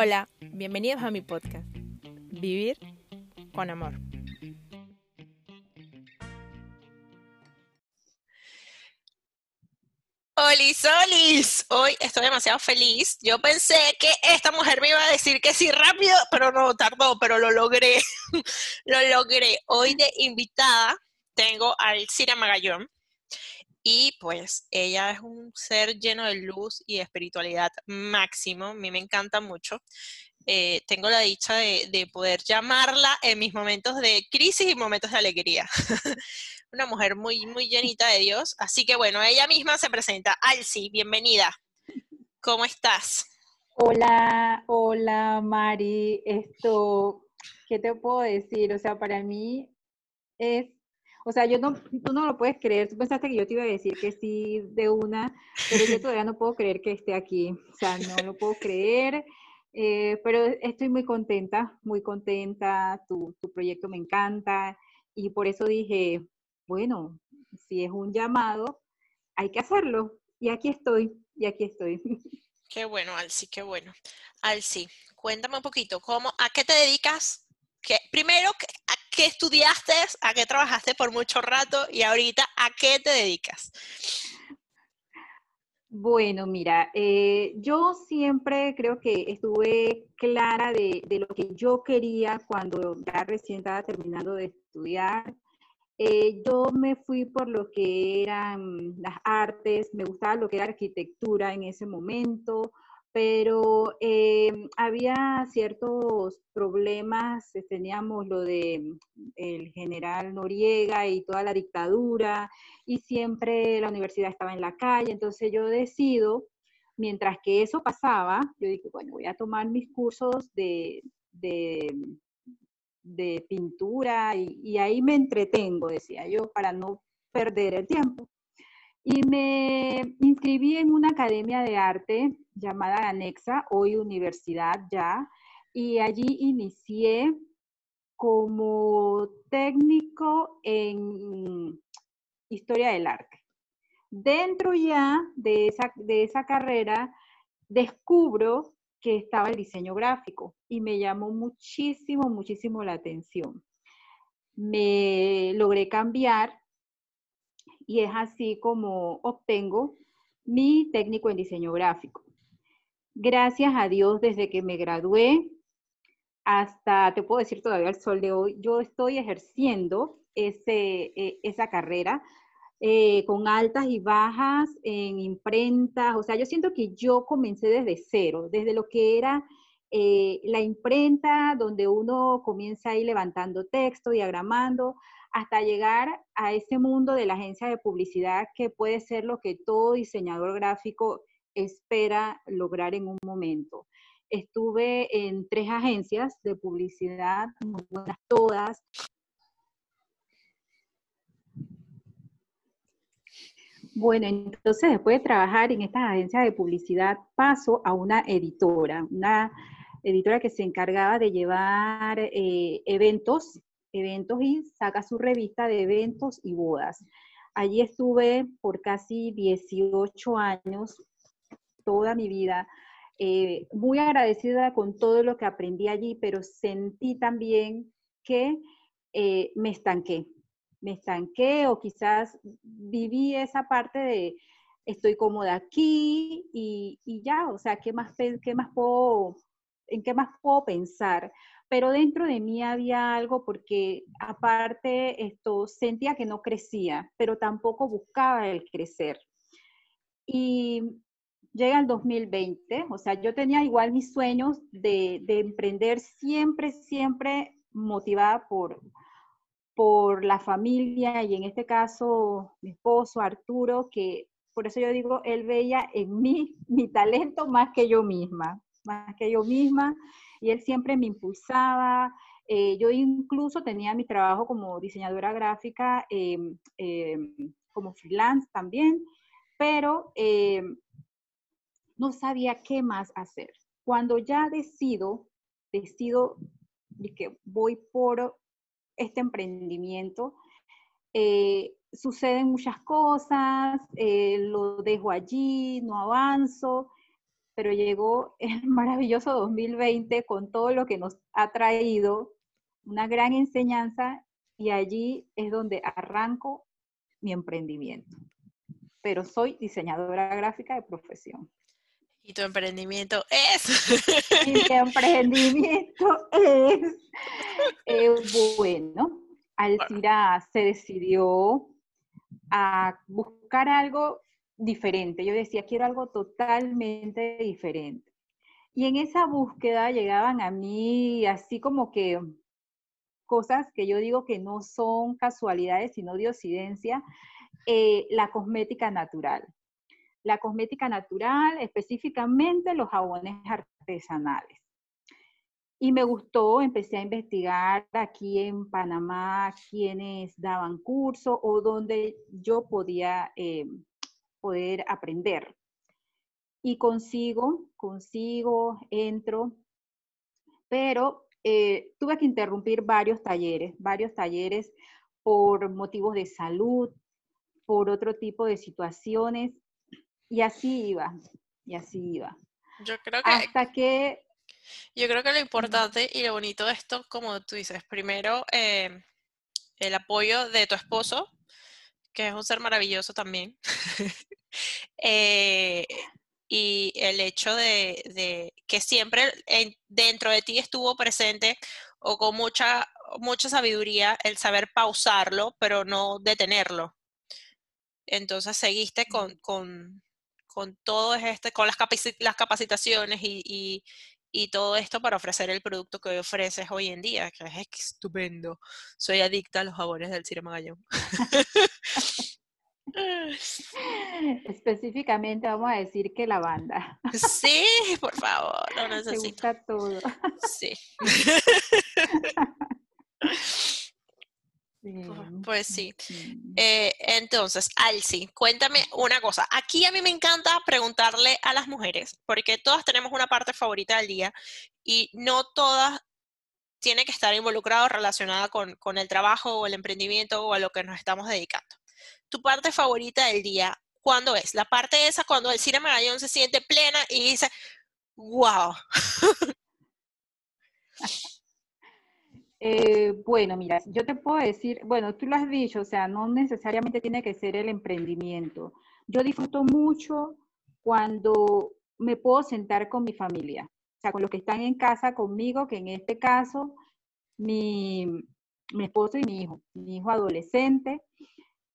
Hola, bienvenidos a mi podcast, Vivir con Amor. Hola, Solis, hoy estoy demasiado feliz. Yo pensé que esta mujer me iba a decir que sí rápido, pero no tardó, pero lo logré. lo logré. Hoy de invitada tengo a Alcira Magallón y pues ella es un ser lleno de luz y espiritualidad máximo. A mí me encanta mucho. Eh, tengo la dicha de, de poder llamarla en mis momentos de crisis y momentos de alegría. una mujer muy, muy llenita de Dios. Así que bueno, ella misma se presenta. Alci, bienvenida. ¿Cómo estás? Hola, hola Mari. Esto, ¿qué te puedo decir? O sea, para mí es, o sea, yo no, tú no lo puedes creer. Tú pensaste que yo te iba a decir que sí de una, pero yo todavía no puedo creer que esté aquí. O sea, no lo puedo creer. Eh, pero estoy muy contenta, muy contenta. Tu, proyecto me encanta y por eso dije, bueno, si es un llamado, hay que hacerlo. Y aquí estoy, y aquí estoy. Qué bueno, Alci, qué bueno. Alci, cuéntame un poquito, ¿cómo, ¿a qué te dedicas? ¿Qué, primero, ¿a qué estudiaste? ¿A qué trabajaste por mucho rato? Y ahorita, ¿a qué te dedicas? Bueno, mira, eh, yo siempre creo que estuve clara de, lo que yo quería cuando ya recién estaba terminando de estudiar. Eh, yo me fui por lo que eran las artes, me gustaba lo que era arquitectura en ese momento, pero eh, había ciertos problemas, eh, teníamos lo de el general Noriega y toda la dictadura, y siempre la universidad estaba en la calle, entonces yo decido, mientras que eso pasaba, yo dije, bueno, voy a tomar mis cursos de de pintura y, ahí me entretengo, decía yo, para no perder el tiempo. Y me inscribí en una academia de arte llamada Anexa, hoy universidad ya, y allí inicié como técnico en historia del arte. Dentro ya de esa, de esa carrera, descubro que estaba el diseño gráfico y me llamó muchísimo, muchísimo la atención. Me logré cambiar y es así como obtengo mi técnico en diseño gráfico. Gracias a Dios, desde que me gradué hasta, te puedo decir todavía el sol de hoy, yo estoy ejerciendo ese, e, esa carrera eh, con altas y bajas en imprentas. O sea, yo siento que yo comencé desde cero, desde lo que era eh, la imprenta, donde uno comienza ahí levantando texto, diagramando, hasta llegar a ese mundo de la agencia de publicidad que puede ser lo que todo diseñador gráfico espera lograr en un momento. Estuve en tres agencias de publicidad, todas, Bueno, entonces después de trabajar en estas agencias de publicidad, paso a una editora, una editora que se encargaba de llevar eh, eventos, eventos y saca su revista de eventos y bodas. Allí estuve por casi 18 años, toda mi vida, eh, muy agradecida con todo lo que aprendí allí, pero sentí también que eh, me estanqué, me estanqué o quizás viví esa parte de estoy cómoda aquí y, ya, o sea, ¿qué más, qué más puedo, ¿en qué más puedo pensar? Pero dentro de mí había algo porque aparte esto sentía que no crecía, pero tampoco buscaba el crecer. Y llega el 2020, o sea, yo tenía igual mis sueños de, de emprender siempre, siempre motivada por, por la familia y en este caso mi esposo Arturo, que por eso yo digo, él veía en mí mi talento más que yo misma, más que yo misma, y él siempre me impulsaba. Eh, yo incluso tenía mi trabajo como diseñadora gráfica, em, em, como freelance también, pero em, no sabía qué más hacer. Cuando ya decido, decido que voy por este emprendimiento. Eh, suceden muchas cosas, eh, lo dejo allí, no avanzo, pero llegó el maravilloso 2020 con todo lo que nos ha traído, una gran enseñanza, y allí es donde arranco mi emprendimiento. Pero soy diseñadora gráfica de profesión. Y tu emprendimiento es. Y mi emprendimiento es. Eh, bueno, Alcira se decidió a buscar algo diferente. Yo decía, quiero algo totalmente diferente. Y en esa búsqueda llegaban a mí así como que cosas que yo digo que no son casualidades, sino diosidencia, eh, la cosmética natural. La cosmética natural, específicamente los jabones artesanales. Y me gustó, empecé a investigar aquí en Panamá quiénes daban curso o donde yo podía eh, poder aprender. Y consigo, consigo, entro, pero eh, tuve que interrumpir varios talleres, varios talleres por motivos de salud, por otro tipo de situaciones, y así iba, y así iba. Yo creo que... Hasta que... Yo creo que lo importante y lo bonito de esto, como tú dices, primero eh, el apoyo de tu esposo, que es un ser maravilloso también. eh, y el hecho de, que siempre dentro de ti estuvo presente o con mucha, mucha sabiduría el saber pausarlo, pero no detenerlo. Entonces seguiste con, con, con todo este, con las, las capacitaciones y, y, todo esto para ofrecer el producto que ofreces hoy en día, que es estupendo. Soy adicta a los jabones del Cire Magallón. Específicamente vamos a decir que la banda. Sí, por favor, lo necesito. Gusta todo. Sí. Pues sí. Eh, entonces, Alci, cuéntame una cosa. Aquí a mí me encanta preguntarle a las mujeres, porque todas tenemos una parte favorita del día y no todas tienen que estar involucradas relacionada con, con el trabajo o el emprendimiento o a lo que nos estamos dedicando tu parte favorita del día, ¿cuándo es? La parte esa cuando el cine Magallón se siente plena y dice, wow. Eh, bueno, mira, yo te puedo decir, bueno, tú lo has dicho, o sea, no necesariamente tiene que ser el emprendimiento. Yo disfruto mucho cuando me puedo sentar con mi familia, o sea, con los que están en casa conmigo, que en este caso, mi, mi esposo y mi hijo, mi hijo adolescente,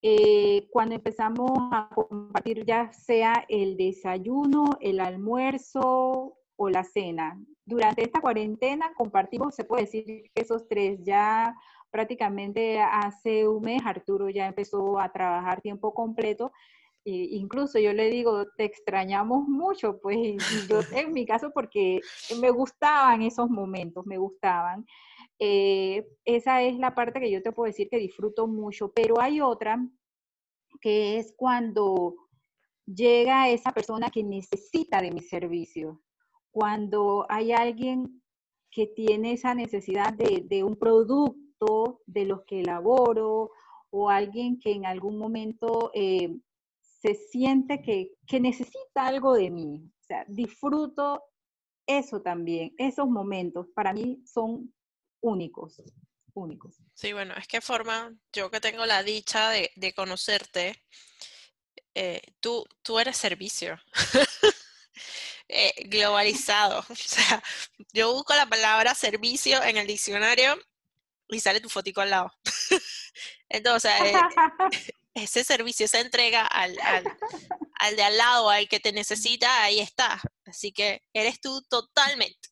eh, cuando empezamos a compartir ya sea el desayuno, el almuerzo o la cena. Durante esta cuarentena compartimos, se puede decir que esos tres ya prácticamente hace un mes Arturo ya empezó a trabajar tiempo completo. E incluso yo le digo, te extrañamos mucho, pues, y yo en mi caso porque me gustaban esos momentos, me gustaban. Eh, esa es la parte que yo te puedo decir que disfruto mucho, pero hay otra que es cuando llega esa persona que necesita de mi servicio, cuando hay alguien que tiene esa necesidad de, un producto de los que elaboro o alguien que en algún momento eh, se siente que, que necesita algo de mí. O sea, disfruto eso también, esos momentos para mí son únicos, únicos. Sí, bueno, es que forma, yo que tengo la dicha de, conocerte, eh, tú, tú eres servicio. Eh, globalizado. O sea, yo busco la palabra servicio en el diccionario y sale tu fotico al lado. Entonces, eh, ese servicio, esa entrega al, al, al, de al lado, al que te necesita, ahí está. Así que eres tú totalmente.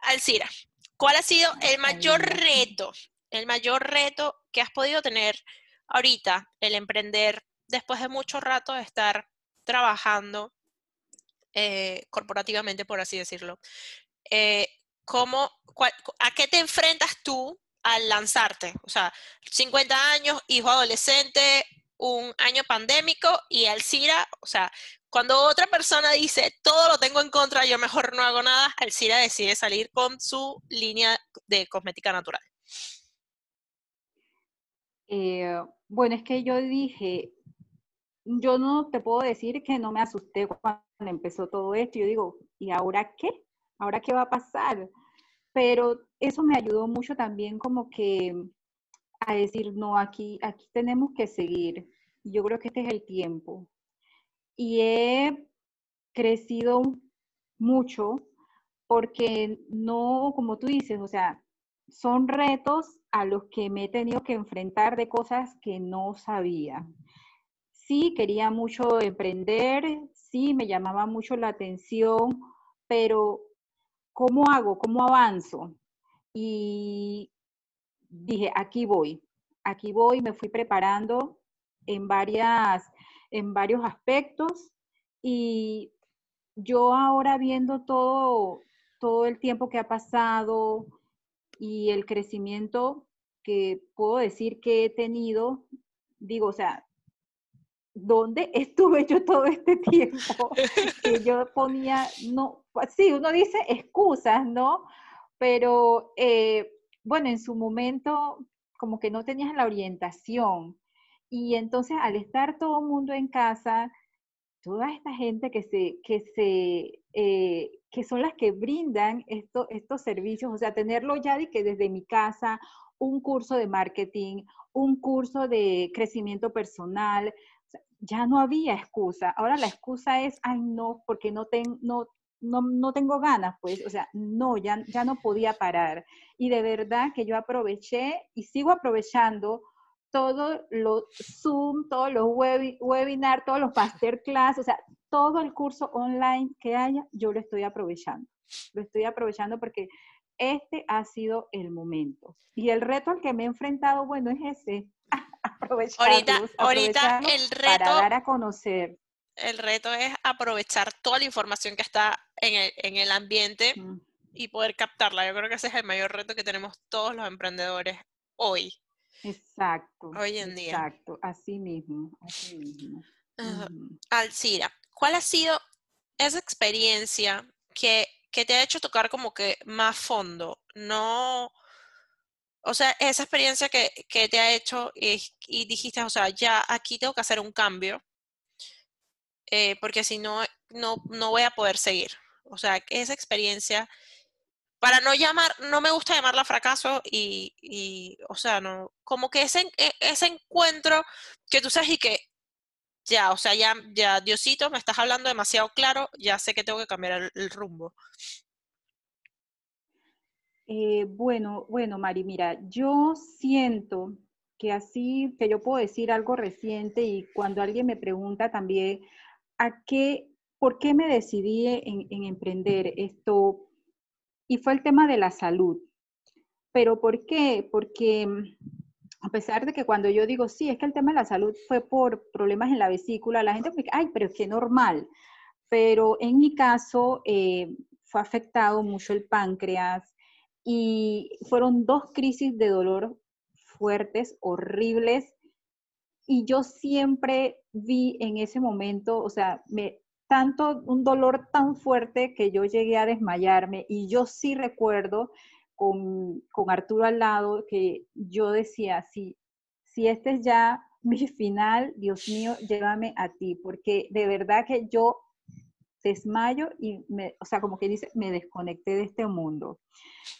Alcira, ¿Cuál ha sido el mayor reto, el mayor reto que has podido tener ahorita, el emprender después de mucho rato de estar trabajando eh, corporativamente, por así decirlo? Eh, ¿cómo, ¿A qué te enfrentas tú al lanzarte? O sea, 50 años, hijo adolescente, un año pandémico y Alcira, o sea, cuando otra persona dice, todo lo tengo en contra, yo mejor no hago nada, Alcira decide salir con su línea de cosmética natural. Eh, bueno, es que yo dije, yo no te puedo decir que no me asusté cuando empezó todo esto. Yo digo, ¿y ahora qué? ¿Ahora qué va a pasar? Pero eso me ayudó mucho también como que a decir, no, aquí, aquí tenemos que seguir. Yo creo que este es el tiempo. Y he crecido mucho porque no, como tú dices, o sea, son retos a los que me he tenido que enfrentar de cosas que no sabía. Sí, quería mucho emprender, sí, me llamaba mucho la atención, pero ¿cómo hago? ¿Cómo avanzo? Y dije, aquí voy, aquí voy, me fui preparando en, varias, en varios aspectos y yo ahora viendo todo, todo el tiempo que ha pasado y el crecimiento que puedo decir que he tenido, digo, o sea, ¿dónde estuve yo todo este tiempo? que yo ponía, no, sí, uno dice excusas, ¿no? Pero eh, bueno, en su momento como que no tenías la orientación. Y entonces al estar todo el mundo en casa, toda esta gente que se, que se, eh, que son las que brindan estos servicios, o sea, tenerlo ya de que desde mi casa, un curso de marketing, un curso de crecimiento personal, ya no había excusa. Ahora la excusa es, ay, no, porque no, ten, no, no, tengo ganas, pues, o sea, no, ya, ya no podía parar. Y de verdad que yo aproveché y sigo aprovechando todos los Zoom, todos los webinars, todos los masterclass, o sea, todo el curso online que haya, yo lo estoy aprovechando. Lo estoy aprovechando porque este ha sido el momento. Y el reto al que me he enfrentado, bueno, es ese. Aprovechar ahorita, ahorita el reto para dar a conocer. El reto es aprovechar toda la información que está en el, en el ambiente mm. y poder captarla. Yo creo que ese es el mayor reto que tenemos todos los emprendedores hoy. Exacto. Hoy en día. Exacto, así mismo, así mismo. Alcira, ¿cuál ha sido esa experiencia que, te ha hecho tocar como que más fondo? No, o sea, esa experiencia que, te ha hecho y, dijiste, o sea, ya aquí tengo que hacer un cambio, eh, porque si no, no, no voy a poder seguir. O sea, esa experiencia para no llamar, no me gusta llamarla fracaso y, o sea, no, como que ese, e, ese encuentro que tú sabes y que ya, o sea, ya, ya, Diosito, me estás hablando demasiado claro, ya sé que tengo que cambiar el, rumbo. Eh, bueno, bueno, Mari, mira, yo siento que así, que yo puedo decir algo reciente y cuando alguien me pregunta también, ¿a qué, por qué me decidí en, en emprender esto? y fue el tema de la salud. ¿Pero por qué? Porque mm, a pesar de que cuando yo digo, sí, es que el tema de la salud fue por problemas en la vesícula, la gente me ay, pero es que normal. Pero en mi caso eh, fue afectado mucho el páncreas y fueron dos crisis de dolor fuertes, horribles. Y yo siempre vi en ese momento, o sea, me, tanto, un dolor tan fuerte que yo llegué a desmayarme y yo sí recuerdo con, Arturo al lado que yo decía, si, si este es ya mi final, Dios mío, llévame a ti, porque de verdad que yo desmayo y, me, o sea, como que dice, me desconecté de este mundo.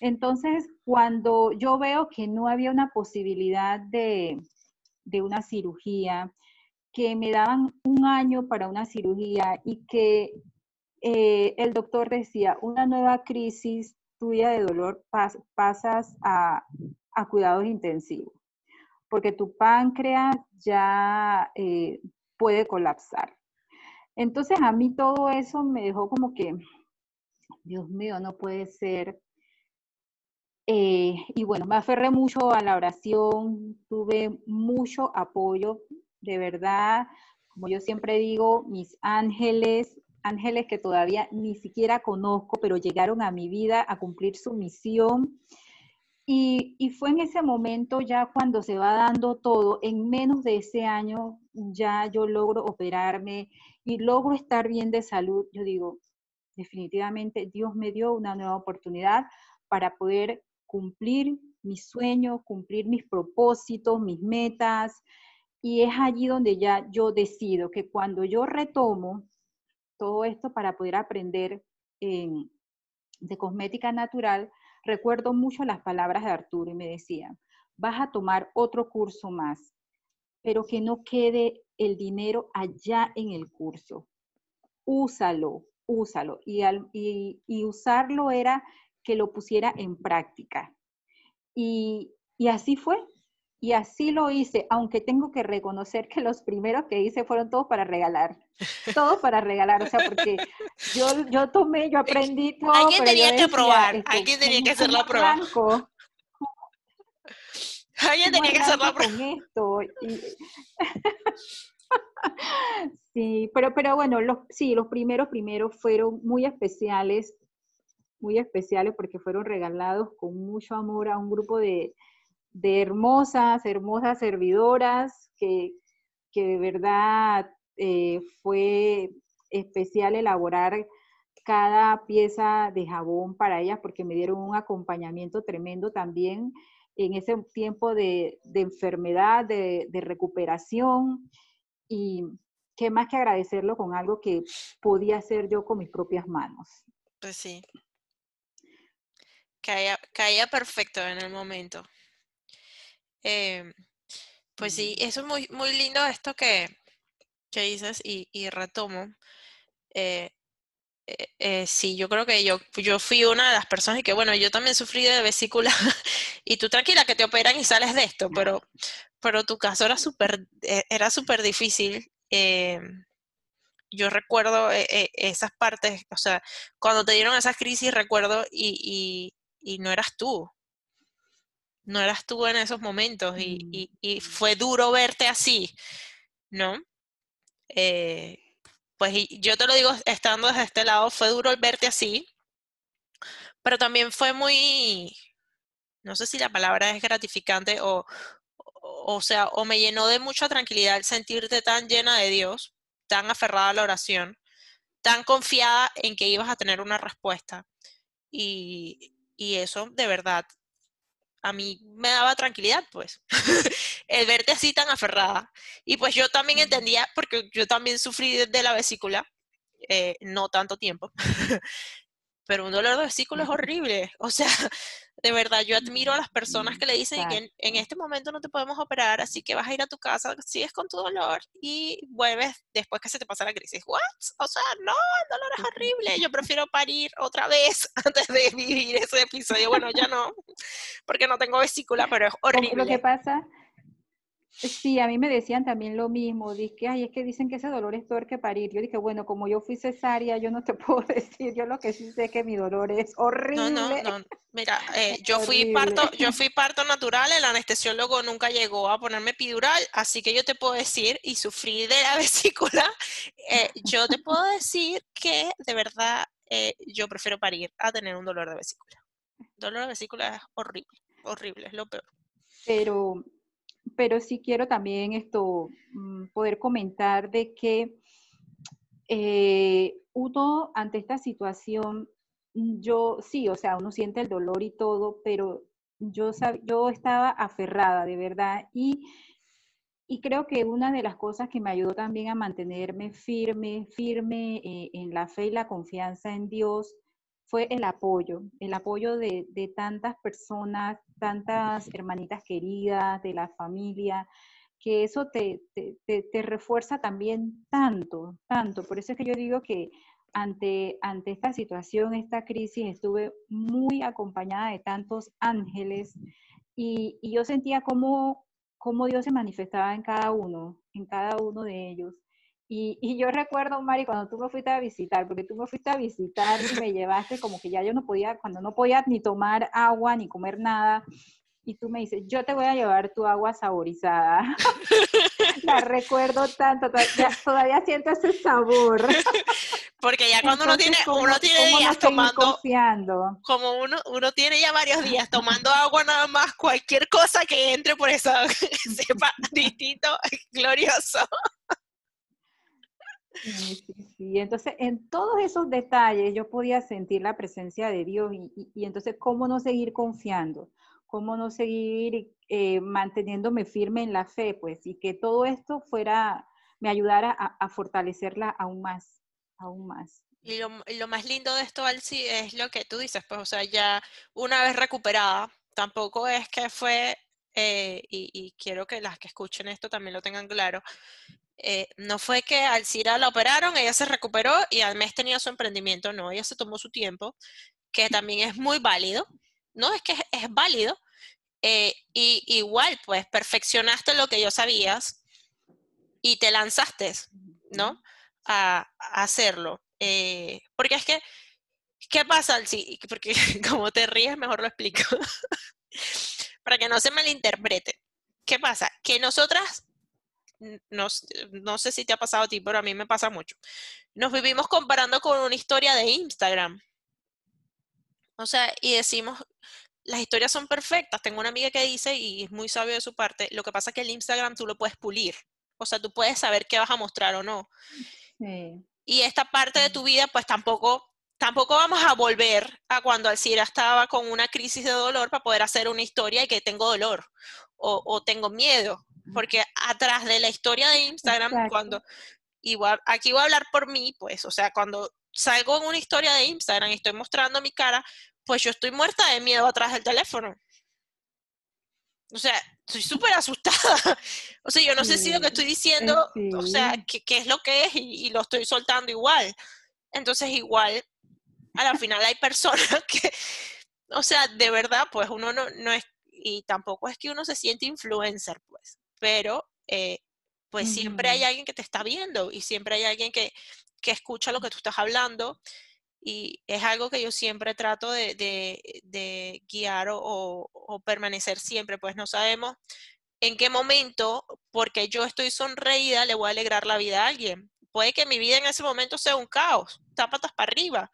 Entonces, cuando yo veo que no había una posibilidad de, de una cirugía, que me daban un año para una cirugía y que eh, el doctor decía, una nueva crisis tuya de dolor pasas a, cuidados intensivos, porque tu páncreas ya eh, puede colapsar. Entonces a mí todo eso me dejó como que, Dios mío, no puede ser. Eh, y bueno, me aferré mucho a la oración, tuve mucho apoyo de verdad, como yo siempre digo, mis ángeles, ángeles que todavía ni siquiera conozco, pero llegaron a mi vida a cumplir su misión. Y, fue en ese momento ya cuando se va dando todo, en menos de ese año ya yo logro operarme y logro estar bien de salud. Yo digo, definitivamente Dios me dio una nueva oportunidad para poder cumplir mis sueños, cumplir mis propósitos, mis metas, Y es allí donde ya yo decido que cuando yo retomo todo esto para poder aprender de cosmética natural, recuerdo mucho las palabras de Arturo y me decía, vas a tomar otro curso más, pero que no quede el dinero allá en el curso. Úsalo, úsalo. Y, y, usarlo era que lo pusiera en práctica. Y, y así fue. Y así lo hice, aunque tengo que reconocer que los primeros que hice fueron todos para regalar. Todos para regalar, o sea, porque yo, yo tomé, yo aprendí todo. Alguien tenía que probar, alguien tenía que hacer la prueba. Alguien tenía que hacer la prueba. esto. sí, pero, pero bueno, los, sí, los primeros primeros fueron muy especiales, muy especiales porque fueron regalados con mucho amor a un grupo de, de hermosas, hermosas servidoras que, que de verdad eh, fue especial elaborar cada pieza de jabón para ellas porque me dieron un acompañamiento tremendo también en ese tiempo de, enfermedad, de, recuperación y qué más que agradecerlo con algo que podía hacer yo con mis propias manos. Pues sí. Caía, caía perfecto en el momento. Em, pues sí, eso es muy, muy lindo esto que, que dices y, y retomo. Eh, eh, eh, sí, yo creo que yo, yo fui una de las personas y que, bueno, yo también sufrí de vesícula y tú tranquila que te operan y sales de esto, pero, pero tu caso era súper era súper difícil. Em, yo recuerdo esas partes, o sea, cuando te dieron esas crisis, recuerdo y, y, y no eras tú, no eras tú en esos momentos y, mm. fue duro verte así, ¿no? Eh, pues yo te lo digo estando desde este lado, fue duro verte así, pero también fue muy, no sé si la palabra es gratificante o, o, sea, o me llenó de mucha tranquilidad el sentirte tan llena de Dios, tan aferrada a la oración, tan confiada en que ibas a tener una respuesta. Y, y eso de verdad a mí me daba tranquilidad, pues, el verte así tan aferrada. Y pues yo también entendía, porque yo también sufrí de la vesícula, eh, no tanto tiempo, pero un dolor de vesícula es horrible. O sea, de verdad, yo admiro a las personas que le dicen que en, este momento no te podemos operar, así que vas a ir a tu casa, sigues con tu dolor y vuelves después que se te pasa la crisis. ¿What? O sea, no, el dolor es horrible. Yo prefiero parir otra vez antes de vivir ese episodio. Bueno, ya no, porque no tengo vesícula, pero es horrible. Lo que pasa Sí, a mí me decían también lo mismo, dije, ay, es que dicen que ese dolor es peor que parir. Yo dije, bueno, como yo fui cesárea, yo no te puedo decir, yo lo que sí sé es que mi dolor es horrible. No, no, no, mira, eh, yo fui parto, yo fui parto natural, el anestesiólogo nunca llegó a ponerme epidural, así que yo te puedo decir, y sufrí de la vesícula, eh, yo te puedo decir que de verdad eh, yo prefiero parir a tener un dolor de vesícula. dolor de vesícula es horrible, horrible, es lo peor. Pero pero sí quiero también esto mm, poder comentar de que eh, uno ante esta situación, mm, yo sí, o sea, uno siente el dolor y todo, pero yo, yo estaba aferrada de verdad y, y creo que una de las cosas que me ayudó también a mantenerme firme, firme eh, en la fe y la confianza en Dios fue el apoyo, el apoyo de, tantas personas, tantas hermanitas queridas, de la familia, que eso te, refuerza también tanto, tanto. Por eso es que yo digo que ante, esta situación, esta crisis, estuve muy acompañada de tantos ángeles y, y yo sentía cómo, cómo Dios se manifestaba en cada uno, en cada uno de ellos. Y, y, yo recuerdo, Mari, cuando tú me fuiste a visitar, porque tú me fuiste a visitar y me llevaste como que ya yo no podía, cuando no podía ni tomar agua ni comer nada, y tú me dices, yo te voy a llevar tu agua saborizada. La recuerdo tanto, todavía, siento ese sabor. Porque ya cuando uno tiene, uno tiene días tomando, como uno, uno tiene ya varios días tomando agua nada más, cualquier cosa que entre por eso sepa distinto, glorioso. Sí, Entonces, en todos esos detalles yo podía sentir la presencia de Dios y, y, entonces, ¿cómo no seguir confiando? cómo no seguir eh, manteniéndome firme en la fe, pues, y que todo esto fuera, me ayudara a, fortalecerla aún más, aún más. Y lo, más lindo de esto, Alci, es lo que tú dices, pues, o sea, ya una vez recuperada, tampoco es que fue, eh, y, quiero que las que escuchen esto también lo tengan claro, eh, no fue que Alcira la operaron, ella se recuperó y al mes tenía su emprendimiento, no, ella se tomó su tiempo, que también es muy válido, no es que es, válido, eh, y igual, pues perfeccionaste lo que yo sabías y te lanzaste, ¿no? A, hacerlo. Eh, porque es que, ¿qué pasa? Sí, porque como te ríes, mejor lo explico. Para que no se malinterprete. ¿Qué pasa? Que nosotras, no, no sé si te ha pasado a ti, pero a mí me pasa mucho. Nos vivimos comparando con una historia de Instagram. O sea, y decimos, las historias son perfectas. Tengo una amiga que dice, y es muy sabio de su parte, lo que pasa es que el Instagram tú lo puedes pulir. O sea, tú puedes saber qué vas a mostrar o no. Y esta parte de tu vida, pues tampoco, tampoco vamos a volver a cuando Alcira estaba con una crisis de dolor para poder hacer una historia y que tengo dolor o, o tengo miedo. Porque atrás de la historia de Instagram, cuando, igual, aquí voy a hablar por mí, pues, o sea, cuando salgo en una historia de Instagram y estoy mostrando mi cara, pues yo estoy muerta de miedo atrás del teléfono. O sea, estoy súper asustada. O sea, yo no sé si lo que estoy diciendo, o sea, qué, es lo que es y, lo estoy soltando igual. Entonces, igual, a la final hay personas que, o sea, de verdad, pues uno no, no es, y tampoco es que uno se siente influencer, pues, pero eh, pues siempre hay alguien que te está viendo y siempre hay alguien que, que escucha lo que tú estás hablando y es algo que yo siempre trato de, guiar o, permanecer siempre, pues no sabemos en qué momento, porque yo estoy sonreída, le voy a alegrar la vida a alguien. Puede que mi vida en ese momento sea un caos, está patas para arriba.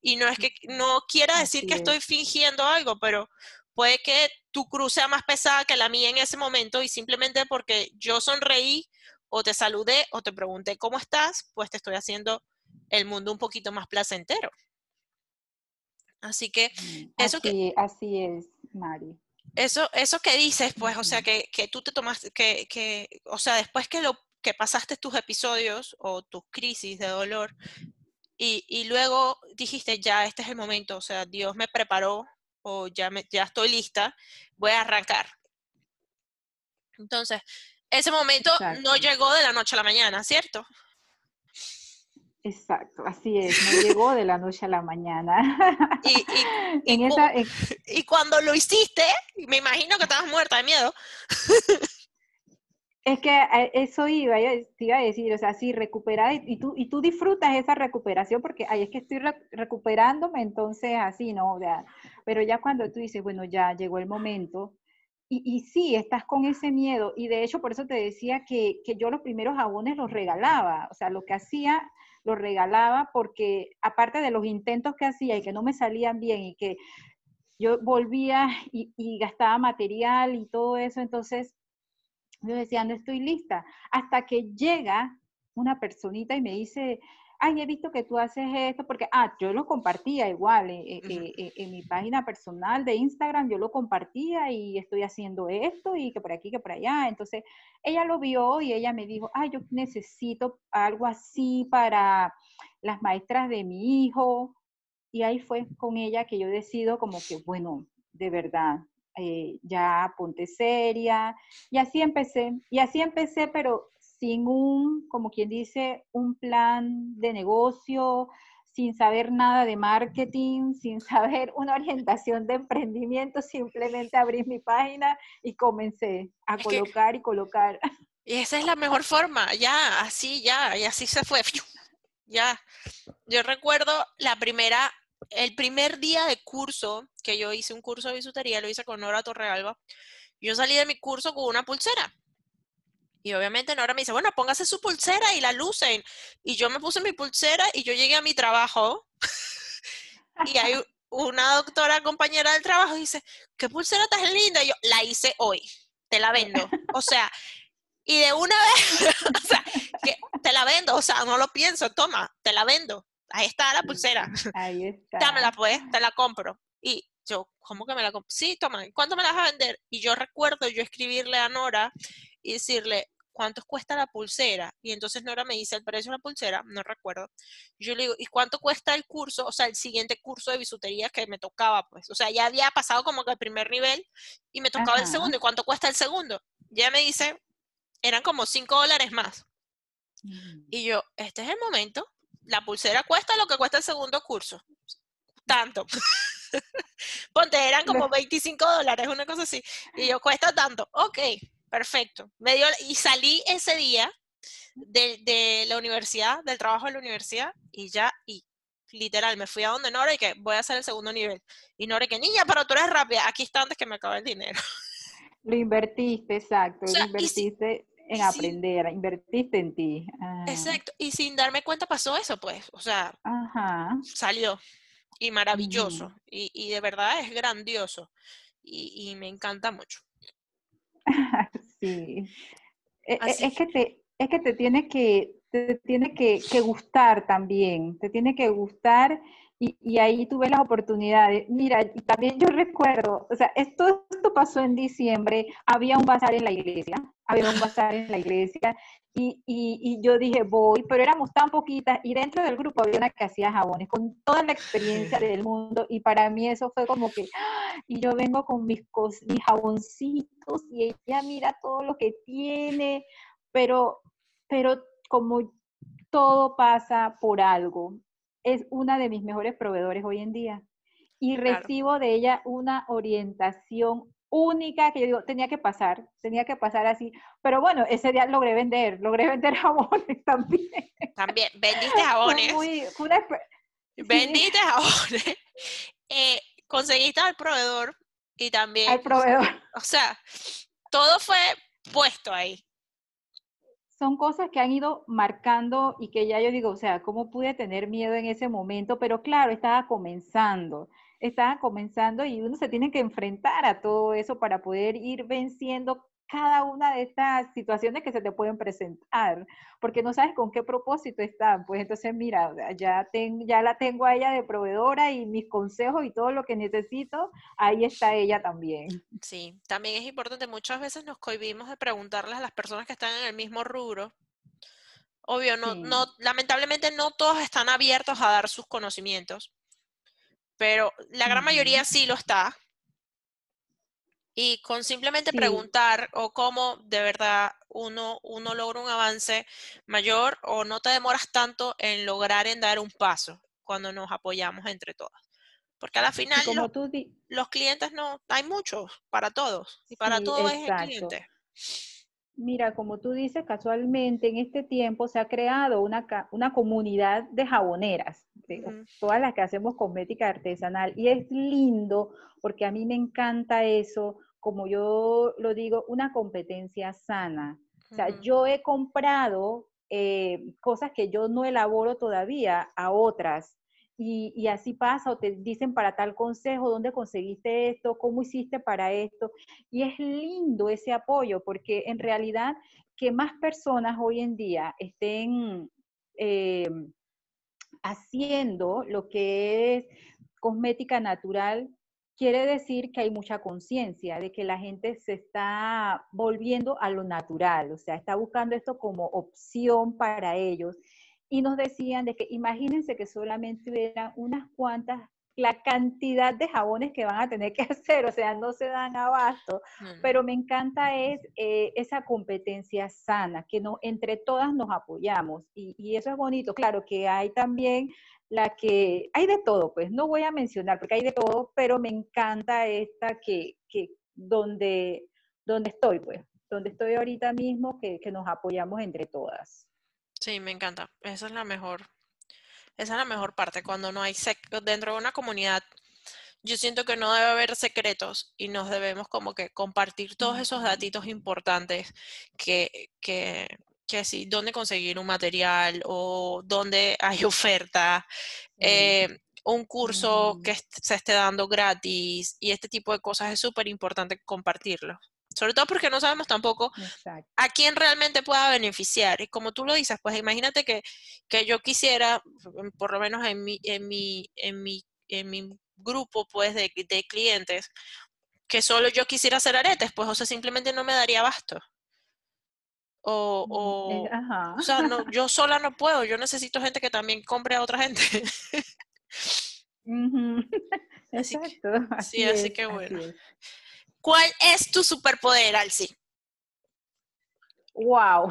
Y no es que no quiera decir que estoy fingiendo algo, pero puede que tu cruz sea más pesada que la mía en ese momento y simplemente porque yo sonreí o te saludé o te pregunté cómo estás, pues te estoy haciendo el mundo un poquito más placentero. Así que mm, eso así, que... Así es, Mari. Eso, eso que dices, pues, o sea, que, tú te tomas, que, que, o sea, después que, lo, que pasaste tus episodios o tus crisis de dolor y, y luego dijiste, ya, este es el momento, o sea, Dios me preparó o ya, me, ya estoy lista, voy a arrancar. Entonces, ese momento no llegó de la noche a la mañana, ¿cierto? Exacto, así es, no llegó de la noche a la mañana. Y, cuando lo hiciste, me imagino que estabas muerta de miedo. Es que eso iba, te iba a decir, o sea, sí, recuperar y tú, y tú disfrutas esa recuperación porque, ay, es que estoy recuperándome, entonces así, ¿no? O sea, pero ya cuando tú dices, bueno, ya llegó el momento, y, y, sí, estás con ese miedo. Y de hecho, por eso te decía que, que, yo los primeros jabones los regalaba. O sea, lo que hacía, lo regalaba porque aparte de los intentos que hacía y que no me salían bien y que yo volvía y, y gastaba material y todo eso, entonces yo decía, no estoy lista. Hasta que llega una personita y me dice, ay, he visto que tú haces esto, porque, ah, yo lo compartía igual eh, eh, eh, en mi página personal de Instagram, yo lo compartía y estoy haciendo esto y que por aquí, que por allá. Entonces, ella lo vio y ella me dijo, ay, yo necesito algo así para las maestras de mi hijo. Y ahí fue con ella que yo decido como que, bueno, de verdad, ya ponte seria. Y así empecé, y así empecé, pero sin un, como quien dice, un plan de negocio, sin saber nada de marketing, sin saber una orientación de emprendimiento, simplemente abrí mi página y comencé a colocar y colocar. Y esa es la mejor forma, ya, así, ya, y así se fue. Ya. Yo recuerdo la primera, el primer día de curso, que yo hice un curso de bisutería, lo hice con Nora Torrealba. Yo salí de mi curso con una pulsera y obviamente Nora me dice, bueno, póngase su pulsera y la lucen. Y yo me puse mi pulsera y yo llegué a mi trabajo y hay una doctora compañera del trabajo y dice, ¿qué pulsera tan linda? Y yo, la hice hoy, te la vendo. O sea, y de una vez, que te la vendo, o sea, no lo pienso, toma, te la vendo. Ahí está la pulsera. Ahí está. Dámela pues, te la compro. Y yo, ¿cómo que me la comp-? Sí, toma, ¿cuánto me la vas a vender? Y yo recuerdo yo escribirle a Nora y decirle, ¿cuánto cuesta la pulsera? Y entonces Nora me dice el precio de la pulsera, no recuerdo. Yo le digo, ¿y cuánto cuesta el curso? O sea, el siguiente curso de bisutería que me tocaba, pues. O sea, ya había pasado como que el primer nivel y me tocaba el Ajá. segundo. ¿Y cuánto cuesta el segundo? Ya me dice, eran como 5 dólares más. Mm. Y yo, este es el momento. La pulsera cuesta lo que cuesta el segundo curso. Tanto. Ponte, eran como 25 dólares, una cosa así. Y yo, cuesta tanto. Ok, perfecto. Me dio, y salí ese día de, de la universidad, del trabajo de la universidad, y ya, y literal, me fui a donde Nora y que voy a hacer el segundo nivel. Y Nora, y que niña, pero tú eres rápida, aquí está antes que me acabe el dinero. Lo invertiste, exacto, O sea, lo invertiste en aprender, invertiste en ti. Ah, Exacto, y sin darme cuenta pasó eso, pues, o sea, Ajá. salió y maravilloso, y, y de verdad es grandioso, y, y me encanta mucho. Sí. E- e- Es que te, es que te tiene que, te tiene que, que gustar también, te tiene que gustar y, y ahí tú ves las oportunidades. Mira, y también yo recuerdo, o sea, esto, esto pasó en diciembre, había un bazar en la iglesia, había un bazar en la iglesia y, y, y yo dije, voy, pero éramos tan poquitas y dentro del grupo había una que hacía jabones con toda la experiencia del mundo y para mí eso fue como que, ¡ah! y yo vengo con mis, cos- mis jaboncitos y ella mira todo lo que tiene, pero, pero como todo pasa por algo, es una de mis mejores proveedores hoy en día y Claro. recibo de ella una orientación única que yo digo, tenía que pasar, tenía que pasar así, pero bueno, ese día logré vender, logré vender jabones también. También, vendiste jabones, muy, una sí, vendiste jabones, eh, conseguiste al proveedor, y también, al proveedor. o sea, todo fue puesto ahí. Son cosas que han ido marcando y que ya yo digo, o sea, ¿cómo pude tener miedo en ese momento? Pero claro, estaba comenzando, estaba comenzando y uno se tiene que enfrentar a todo eso para poder ir venciendo cada una de estas situaciones que se te pueden presentar, porque no sabes con qué propósito están. Pues entonces, mira, ya, ten- ya la tengo a ella de proveedora y mis consejos y todo lo que necesito, ahí está ella también. Sí, también es importante, muchas veces nos cohibimos de preguntarles a las personas que están en el mismo rubro. Obvio, no, Sí. no, lamentablemente no todos están abiertos a dar sus conocimientos, pero la gran mayoría sí lo está. Y con simplemente Sí. preguntar o cómo de verdad uno, uno logra un avance mayor o no te demoras tanto en lograr en dar un paso cuando nos apoyamos entre todas. Porque a la final los, como tú di- los clientes no, hay muchos para todos y para Sí, todo es el cliente. Mira, como tú dices, casualmente en este tiempo se ha creado una, una comunidad de jaboneras, de todas las que hacemos cosmética artesanal. Y es lindo porque a mí me encanta eso, como yo lo digo, una competencia sana. O sea, yo he comprado eh, cosas que yo no elaboro todavía a otras. Y, así pasa, o te dicen para tal consejo, ¿dónde conseguiste esto? ¿Cómo hiciste para esto? Y es lindo ese apoyo, porque en realidad que más personas hoy en día estén eh, haciendo lo que es cosmética natural, quiere decir que hay mucha conciencia de que la gente se está volviendo a lo natural, o sea, está buscando esto como opción para ellos. Y nos decían de que imagínense que solamente hubieran unas cuantas, la cantidad de jabones que van a tener que hacer, o sea, no se dan abasto Mm. pero me encanta es eh, esa competencia sana, que no, entre todas nos apoyamos y, y eso es bonito. Claro que hay también la que, hay de todo, pues no voy a mencionar porque hay de todo, pero me encanta esta que, que donde, donde estoy, pues, donde estoy ahorita mismo, que, que nos apoyamos entre todas. Sí, me encanta. Esa es la mejor, esa es la mejor parte. Cuando no hay sec- dentro de una comunidad, yo siento que no debe haber secretos y nos debemos como que compartir todos esos datitos importantes que, que, que sí, dónde conseguir un material o dónde hay oferta, eh, un curso que se esté dando gratis y este tipo de cosas es súper importante compartirlo. Sobre todo porque no sabemos tampoco Exacto. a quién realmente pueda beneficiar. Y como tú lo dices, pues imagínate que, que yo quisiera, mm, por lo menos en mi, en mi, en mi, en mi grupo pues de, de clientes que solo yo quisiera hacer aretes, pues o sea, simplemente no me daría abasto. O, Mm, o, eh, ajá. o sea, no, yo sola no puedo, yo necesito gente que también compre a otra gente. Así Exacto. sí, así que bueno. ¿Cuál es tu superpoder, Alci? Wow.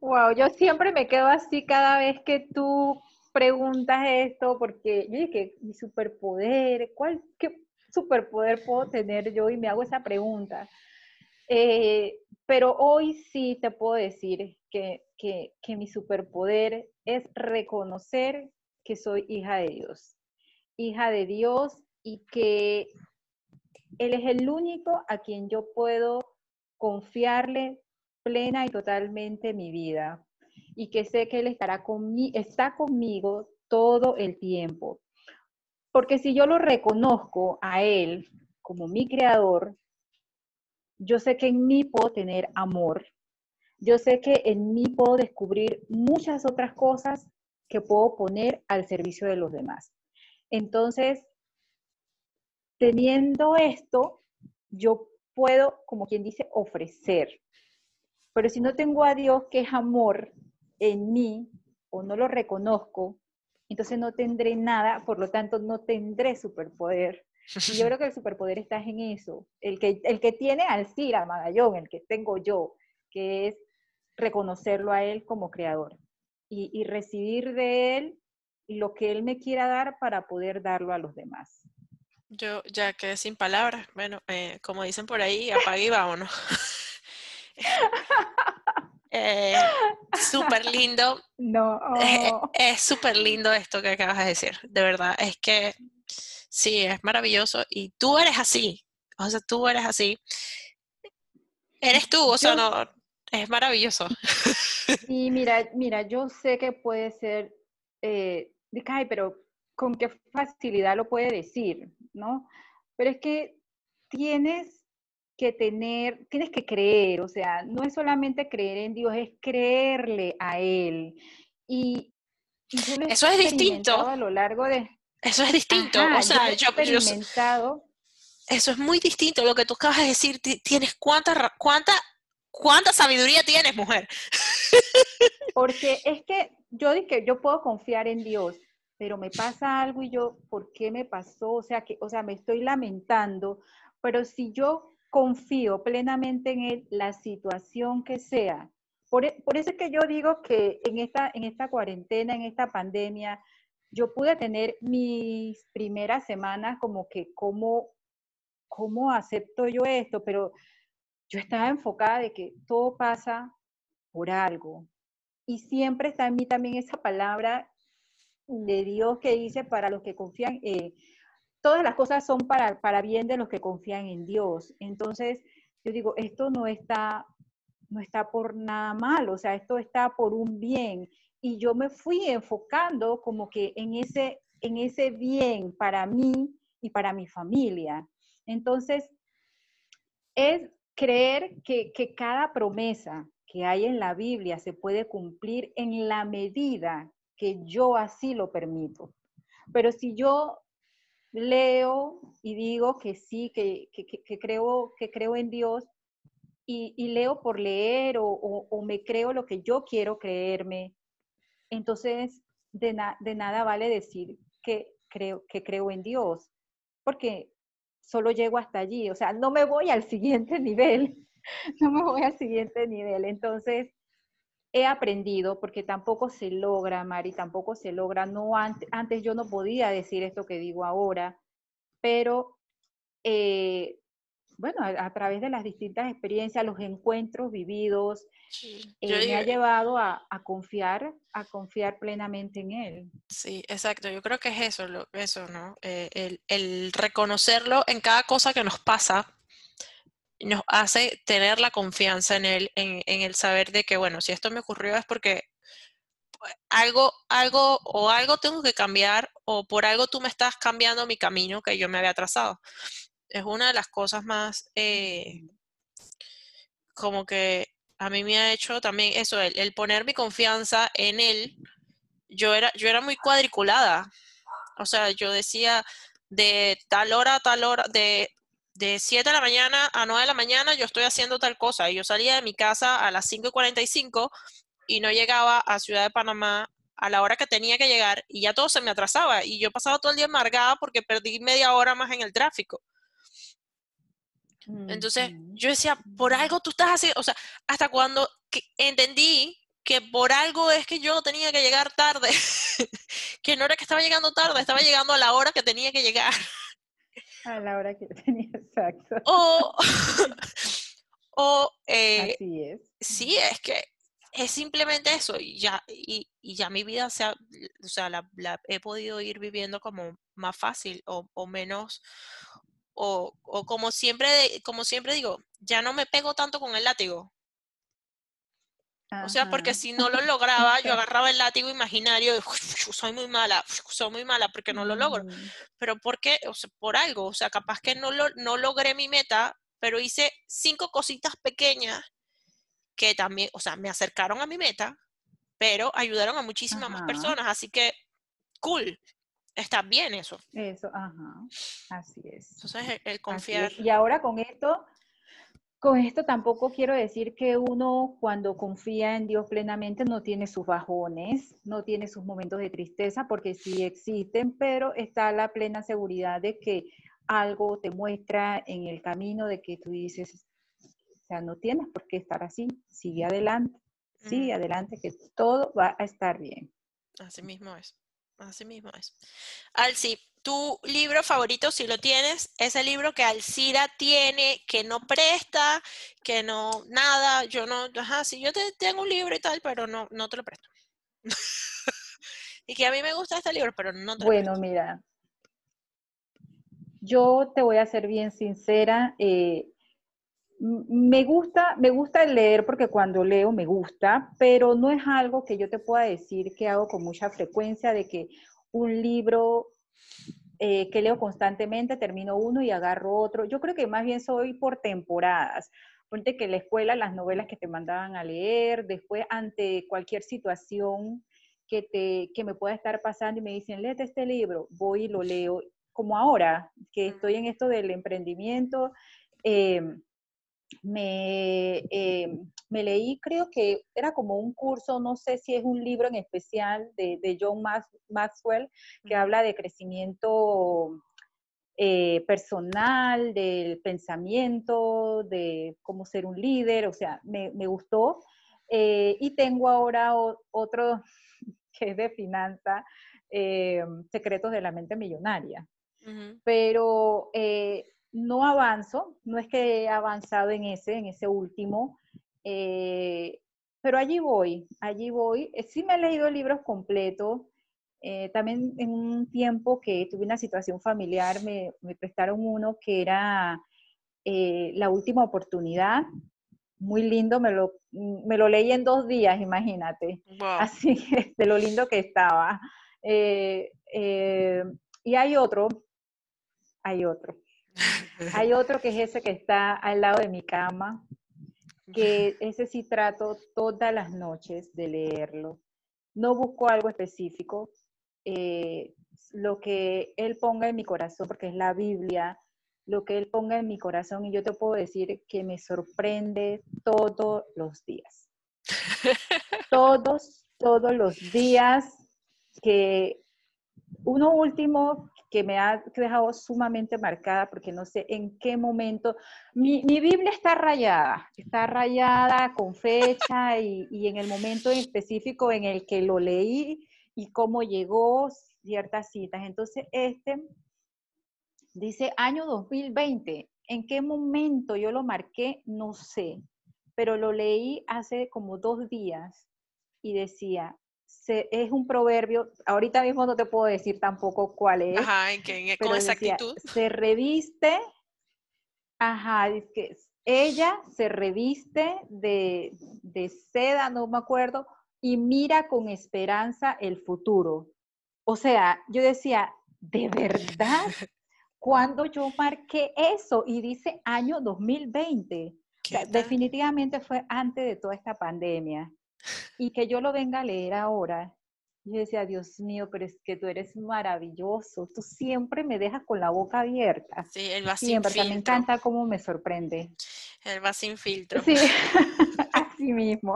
Wow, yo siempre me quedo así cada vez que tú preguntas esto, porque yo dije, mi superpoder, ¿cuál, qué superpoder puedo tener yo? Y me hago esa pregunta. Eh, pero hoy sí te puedo decir que, que, que mi superpoder es reconocer que soy hija de Dios. Hija de Dios y que Él es el único a quien yo puedo confiarle plena y totalmente mi vida y que sé que Él estará conmi está conmigo todo el tiempo. Porque si yo lo reconozco a Él como mi creador, yo sé que en mí puedo tener amor. Yo sé que en mí puedo descubrir muchas otras cosas que puedo poner al servicio de los demás. Entonces, teniendo esto, yo puedo, como quien dice, ofrecer. Pero si no tengo a Dios, que es amor, en mí, o no lo reconozco, entonces no tendré nada, por lo tanto no tendré superpoder. Y yo creo que el superpoder está en eso. El que, el que tiene Alcira Magallón, el que tengo yo, que es reconocerlo a él como creador y, y recibir de él lo que él me quiera dar para poder darlo a los demás. Yo ya quedé sin palabras. Bueno, eh, como dicen por ahí, apague y vámonos. eh, súper lindo. No. Oh, es súper lindo esto que acabas de decir. De verdad, es que sí, es maravilloso. Y tú eres así. O sea, tú eres así. Eres tú, o sea, Yo- no. Es maravilloso. Y mira, mira, yo sé que puede ser, eh, de que, "Ay, pero con qué facilidad lo puede decir, ¿no? Pero es que tienes que tener, tienes que creer, o sea, no es solamente creer en Dios, es creerle a Él. Y, y yo lo he Eso es distinto. a lo largo de... Eso es distinto. Ajá, o sea, he yo. Eso es muy distinto. Lo que tú acabas de decir, ti- tienes cuánta, cuánta, cuánta sabiduría tienes, mujer. Porque es que yo dije, yo puedo confiar en Dios, pero me pasa algo y yo, ¿por qué me pasó? O sea, que, o sea, me estoy lamentando, pero si yo confío plenamente en Él, la situación que sea, por, e- por eso es que yo digo que en esta, en esta cuarentena, en esta pandemia, yo pude tener mis primeras semanas como que, ¿cómo, cómo acepto yo esto? Pero yo estaba enfocada de que todo pasa por algo. Y siempre está en mí también esa palabra de Dios que dice para los que confían, eh, todas las cosas son para, para bien de los que confían en Dios. Entonces, yo digo, esto no está, no está por nada malo, o sea, esto está por un bien. Y yo me fui enfocando como que en ese, en ese bien para mí y para mi familia. Entonces, es creer que, que cada promesa que hay en la Biblia se puede cumplir en la medida que yo así lo permito. Pero si yo leo y digo que sí, que, que- que- creo, que creo en Dios y, y leo por leer o, o- me creo lo que yo quiero creerme, entonces de, de nada vale decir que creo, que creo en Dios, porque solo llego hasta allí, o sea, no me voy al siguiente nivel, no me voy al siguiente nivel. Entonces, he aprendido, porque tampoco se logra, Mari, tampoco se logra, no antes, antes yo no podía decir esto que digo ahora, pero eh, bueno, a, a través de las distintas experiencias, los encuentros vividos, eh, me ha llevado a, a confiar, a confiar plenamente en él. Sí, exacto. Yo creo que es eso, lo, eso, ¿no? Eh, el, el reconocerlo en cada cosa que nos pasa nos hace tener la confianza en él, en, en el saber de que, bueno, si esto me ocurrió es porque algo, algo o algo tengo que cambiar o por algo tú me estás cambiando mi camino que yo me había trazado. Es una de las cosas más eh, como que a mí me ha hecho también eso, el, el poner mi confianza en él. Yo era, yo era muy cuadriculada O sea, yo decía de tal hora a tal hora, de, de 7 de la mañana a 9 de la mañana yo estoy haciendo tal cosa. Y yo salía de mi casa a las 5 y 45 y no llegaba a Ciudad de Panamá a la hora que tenía que llegar y ya todo se me atrasaba y yo pasaba todo el día amargada porque perdí media hora más en el tráfico. Entonces yo decía, por algo tú estás haciendo, o sea, hasta cuando entendí que por algo es que yo tenía que llegar tarde, que no era que estaba llegando tarde, estaba llegando a la hora que tenía que llegar. A la hora que tenía, exacto. O, o eh, Así es. Sí, es que es simplemente eso y ya, y, ya mi vida se o sea, la, he podido ir viviendo como más fácil o, o menos, o, o, como siempre, como siempre digo, ya no me pego tanto con el látigo. O sea, porque si no lo lograba, yo agarraba el látigo imaginario y soy muy mala, soy muy mala porque no lo logro. Mm. Pero porque, o sea, por algo, o sea, capaz que no, lo, no logré mi meta, pero hice cinco cositas pequeñas que también, o sea, me acercaron a mi meta, pero ayudaron a muchísimas más personas. Así que, cool, está bien eso. Eso, ajá, así es. Entonces, el, confiar. Y ahora con esto, con esto tampoco quiero decir que uno cuando confía en Dios plenamente no tiene sus bajones, no tiene sus momentos de tristeza, porque sí existen, pero está la plena seguridad de que algo te muestra en el camino de que tú dices, o sea, no tienes por qué estar así, sigue adelante, sigue adelante, que todo va a estar bien. Así mismo es, así mismo es. Alci, tu libro favorito, si lo tienes, ese libro que Alcira tiene, que no presta, que no, nada, yo no, ajá, sí, yo te, tengo un libro y tal, pero no, no te lo presto. y que a mí me gusta este libro, pero no te lo Bueno, mira, yo te voy a ser bien sincera, eh, me gusta, me gusta leer porque cuando leo me gusta, pero no es algo que yo te pueda decir que hago con mucha frecuencia de que un libro eh, que leo constantemente, termino uno y agarro otro. Yo creo que más bien soy por temporadas. Ponte que en la escuela las novelas que te mandaban a leer, después ante cualquier situación que, te, que me pueda estar pasando y me dicen, léete este libro, voy y lo leo. Como ahora, que estoy en esto del emprendimiento, eh, me, eh, me, leí, creo que era como un curso, no sé si es un libro en especial de, John Maxwell, que habla de crecimiento eh, personal, del pensamiento, de cómo ser un líder, o sea, me, gustó. Eh, y tengo ahora otro que es de finanza, Secretos de la Mente Millonaria. Pero no avanzo, no es que he avanzado en ese, en ese último, eh, pero allí voy, allí voy. Eh, sí me he leído libros completos. Eh, también en un tiempo que tuve una situación familiar, me, prestaron uno que era La última oportunidad. Muy lindo, me lo, me lo leí en dos días, imagínate. Así de lo lindo que estaba. y hay otro, hay otro, hay otro que es ese que está al lado de mi cama, que ese sí trato todas las noches de leerlo. No busco algo específico, eh, lo que Él ponga en mi corazón, porque es la Biblia, lo que Él ponga en mi corazón y yo te puedo decir que me sorprende todos los días. todos, todos los días que uno último que me ha dejado sumamente marcada porque no sé en qué momento. Mi, Biblia está rayada, está rayada con fecha y, en el momento específico en el que lo leí y cómo llegó ciertas citas. Entonces, este dice año 2020. ¿En qué momento yo lo marqué? No sé, pero lo leí hace como dos días y decía, es un proverbio, ahorita mismo no te puedo decir tampoco cuál es. Ajá, ¿en qué, con exactitud. se reviste, ajá, es que ella se reviste de, de seda, no me acuerdo, y mira con esperanza el futuro. O sea, yo decía, ¿de verdad? cuando yo marqué eso? Y dice año 2020. definitivamente fue antes de toda esta pandemia y que yo lo venga a leer ahora Yo decía, Dios mío, pero es que tú eres maravilloso, tú siempre me dejas con la boca abierta. Sí, él va sin Siempre, o sea, me filtro. encanta cómo me sorprende. Él va sin filtro. Sí, así mismo,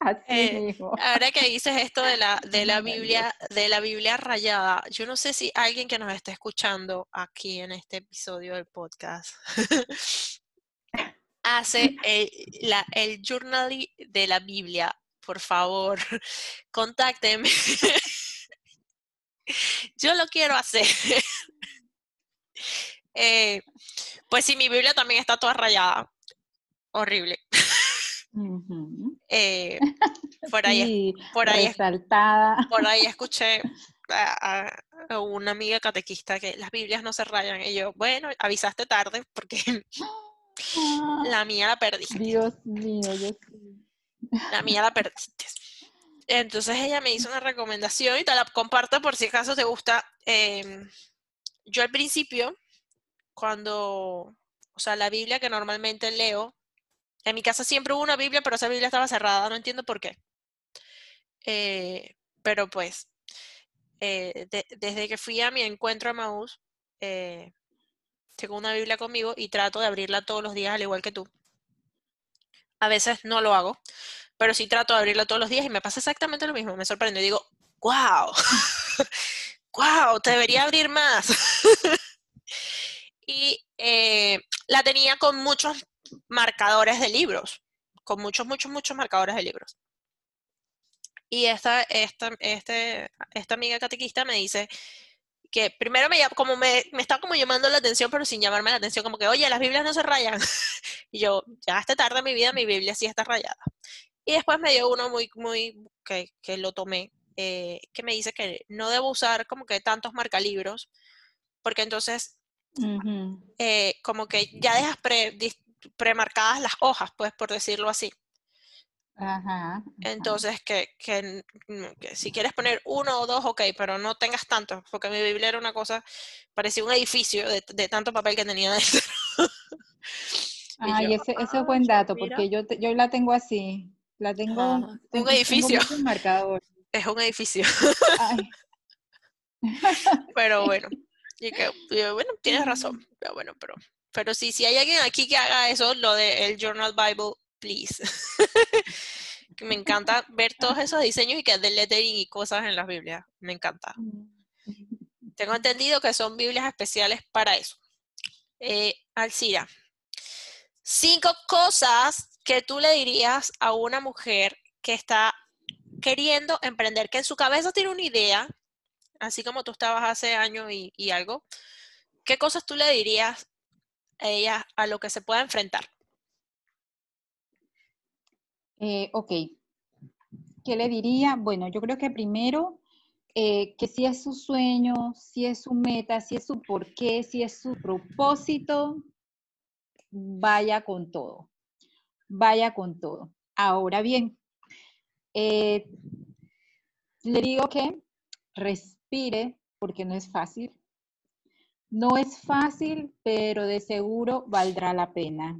así Eh, mismo. Ahora que dices esto de la, de la. Biblia, de la Biblia rayada, yo no sé si alguien que nos esté escuchando aquí en este episodio del podcast hace el, la, el journal de la Biblia, por favor, contáctenme. Yo lo quiero hacer. Eh, pues sí, mi Biblia también está toda rayada. Horrible. Eh, por ahí Sí, por ahí- resaltada. por ahí escuché a, a- una amiga catequista que las Biblias no se rayan. Y yo, bueno, avisaste tarde porque Ah, la mía la perdiste. Dios mío, Dios mío. La mía la perdiste. Entonces ella me hizo una recomendación y te la comparto por si acaso te gusta. Em, yo al principio, cuando, o sea, la Biblia que normalmente leo, en mi casa siempre hubo una Biblia, pero esa Biblia estaba cerrada, no entiendo por qué. Eh, pero pues, eh, de- desde que fui a mi encuentro a Maús, eh, tengo una Biblia conmigo y trato de abrirla todos los días, al igual que tú. A veces no lo hago, pero sí trato de abrirla todos los días y me pasa exactamente lo mismo. Me sorprende. Digo, wow, wow, te debería abrir más. y eh, la tenía con muchos marcadores de libros, con muchos, muchos, muchos marcadores de libros. Y esta, esta, este, esta amiga catequista me dice que primero me, como me, me está como llamando la atención, pero sin llamarme la atención, como que, oye, las Biblias no se rayan. y yo, ya esta tarde en mi vida, mi Biblia sí está rayada. Y después me dio uno muy, muy, que, que lo tomé, eh, que me dice que no debo usar como que tantos marcalibros, porque entonces eh, como que ya dejas pre, premarcadas las hojas, pues por decirlo así. Ajá. ajá. Entonces, que, que, si quieres poner uno o dos, ok, pero no tengas tantos, porque mi Biblia era una cosa, parecía un edificio de, de tanto papel que tenía dentro. Y yo, ese, ese "Ah, es buen dato, mira". porque yo, yo la tengo así. La tengo, Ajá, un tengo, tengo edificio. muchos marcadores. Es un edificio, pero bueno. Y que, y yo, bueno, tienes razón, pero bueno, pero, pero sí, si hay alguien aquí que haga eso, lo de el Journal Bible, please. Que me encanta ver todos esos diseños y que de lettering y cosas en las Biblias. Me encanta. Tengo entendido que son Biblias especiales para eso. Eh, Alcira, cinco cosas que tú le dirías a una mujer que está queriendo emprender, que en su cabeza tiene una idea, así como tú estabas hace años y, y algo. ¿Qué cosas tú le dirías a ella a lo que se pueda enfrentar? Eh, ok. ¿Qué le diría? Bueno, yo creo que primero, eh, que si es su sueño, si es su meta, si es su porqué, si es su propósito, vaya con todo. Vaya con todo. Ahora bien, eh, le digo que respire porque no es fácil. No es fácil, pero de seguro valdrá la pena.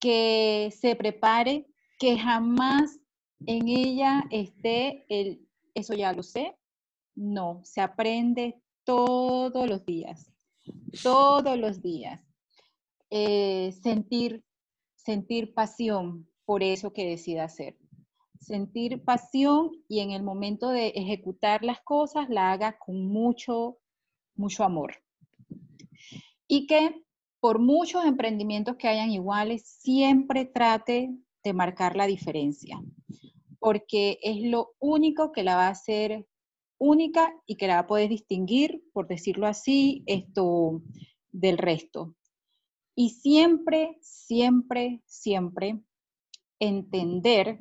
Que se prepare, que jamás en ella esté el, eso ya lo sé. No, se aprende todos los días, todos los días. Eh, sentir, sentir pasión por eso que decida hacer. Sentir pasión y en el momento de ejecutar las cosas la haga con mucho, mucho amor. Y que por muchos emprendimientos que hayan iguales, siempre trate de marcar la diferencia, porque es lo único que la va a hacer única y que la va a poder distinguir, por decirlo así, esto del resto. Y siempre, siempre, siempre entender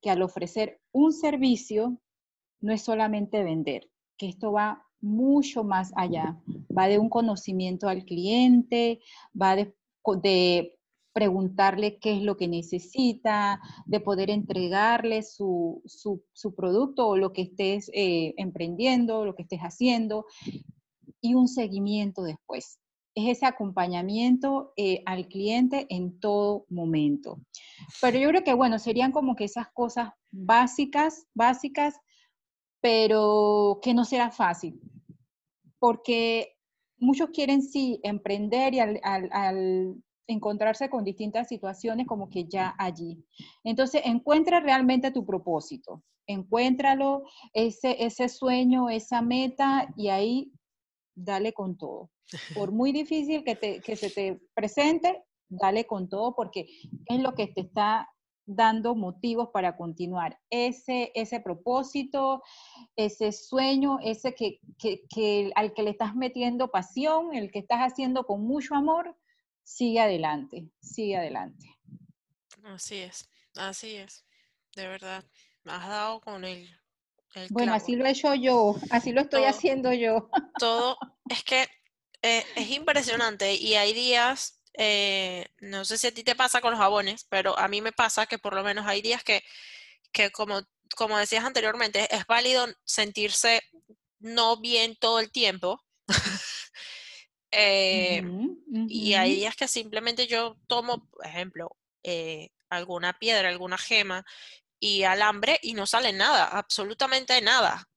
que al ofrecer un servicio no es solamente vender, que esto va mucho más allá, va de un conocimiento al cliente, va de, de preguntarle qué es lo que necesita, de poder entregarle su, su, su producto o lo que estés eh, emprendiendo, lo que estés haciendo, y un seguimiento después. Es ese acompañamiento eh, al cliente en todo momento. Pero yo creo que, bueno, serían como que esas cosas básicas, básicas, pero que no será fácil, porque muchos quieren sí emprender y al, encontrarse con distintas situaciones como que ya allí. Entonces, encuentra realmente tu propósito, encuéntralo, ese, ese sueño, esa meta y ahí dale con todo. Por muy difícil que, te, que se te presente, dale con todo porque es lo que te está dando motivos para continuar. Ese, ese propósito, ese sueño, ese que, que, al que le estás metiendo pasión, el que estás haciendo con mucho amor, sigue adelante, sigue adelante. Así es, así es, de verdad. Has dado con el... bueno, así lo he hecho yo, así lo estoy haciendo yo. Todo, es que eh, es impresionante y hay días eh, no sé si a ti te pasa con los jabones, pero a mí me pasa que por lo menos hay días que, que como, como decías anteriormente, es válido sentirse no bien todo el tiempo. Eh, y hay días que simplemente yo tomo, por ejemplo, eh, alguna piedra, alguna gema y alambre y no sale nada, absolutamente nada.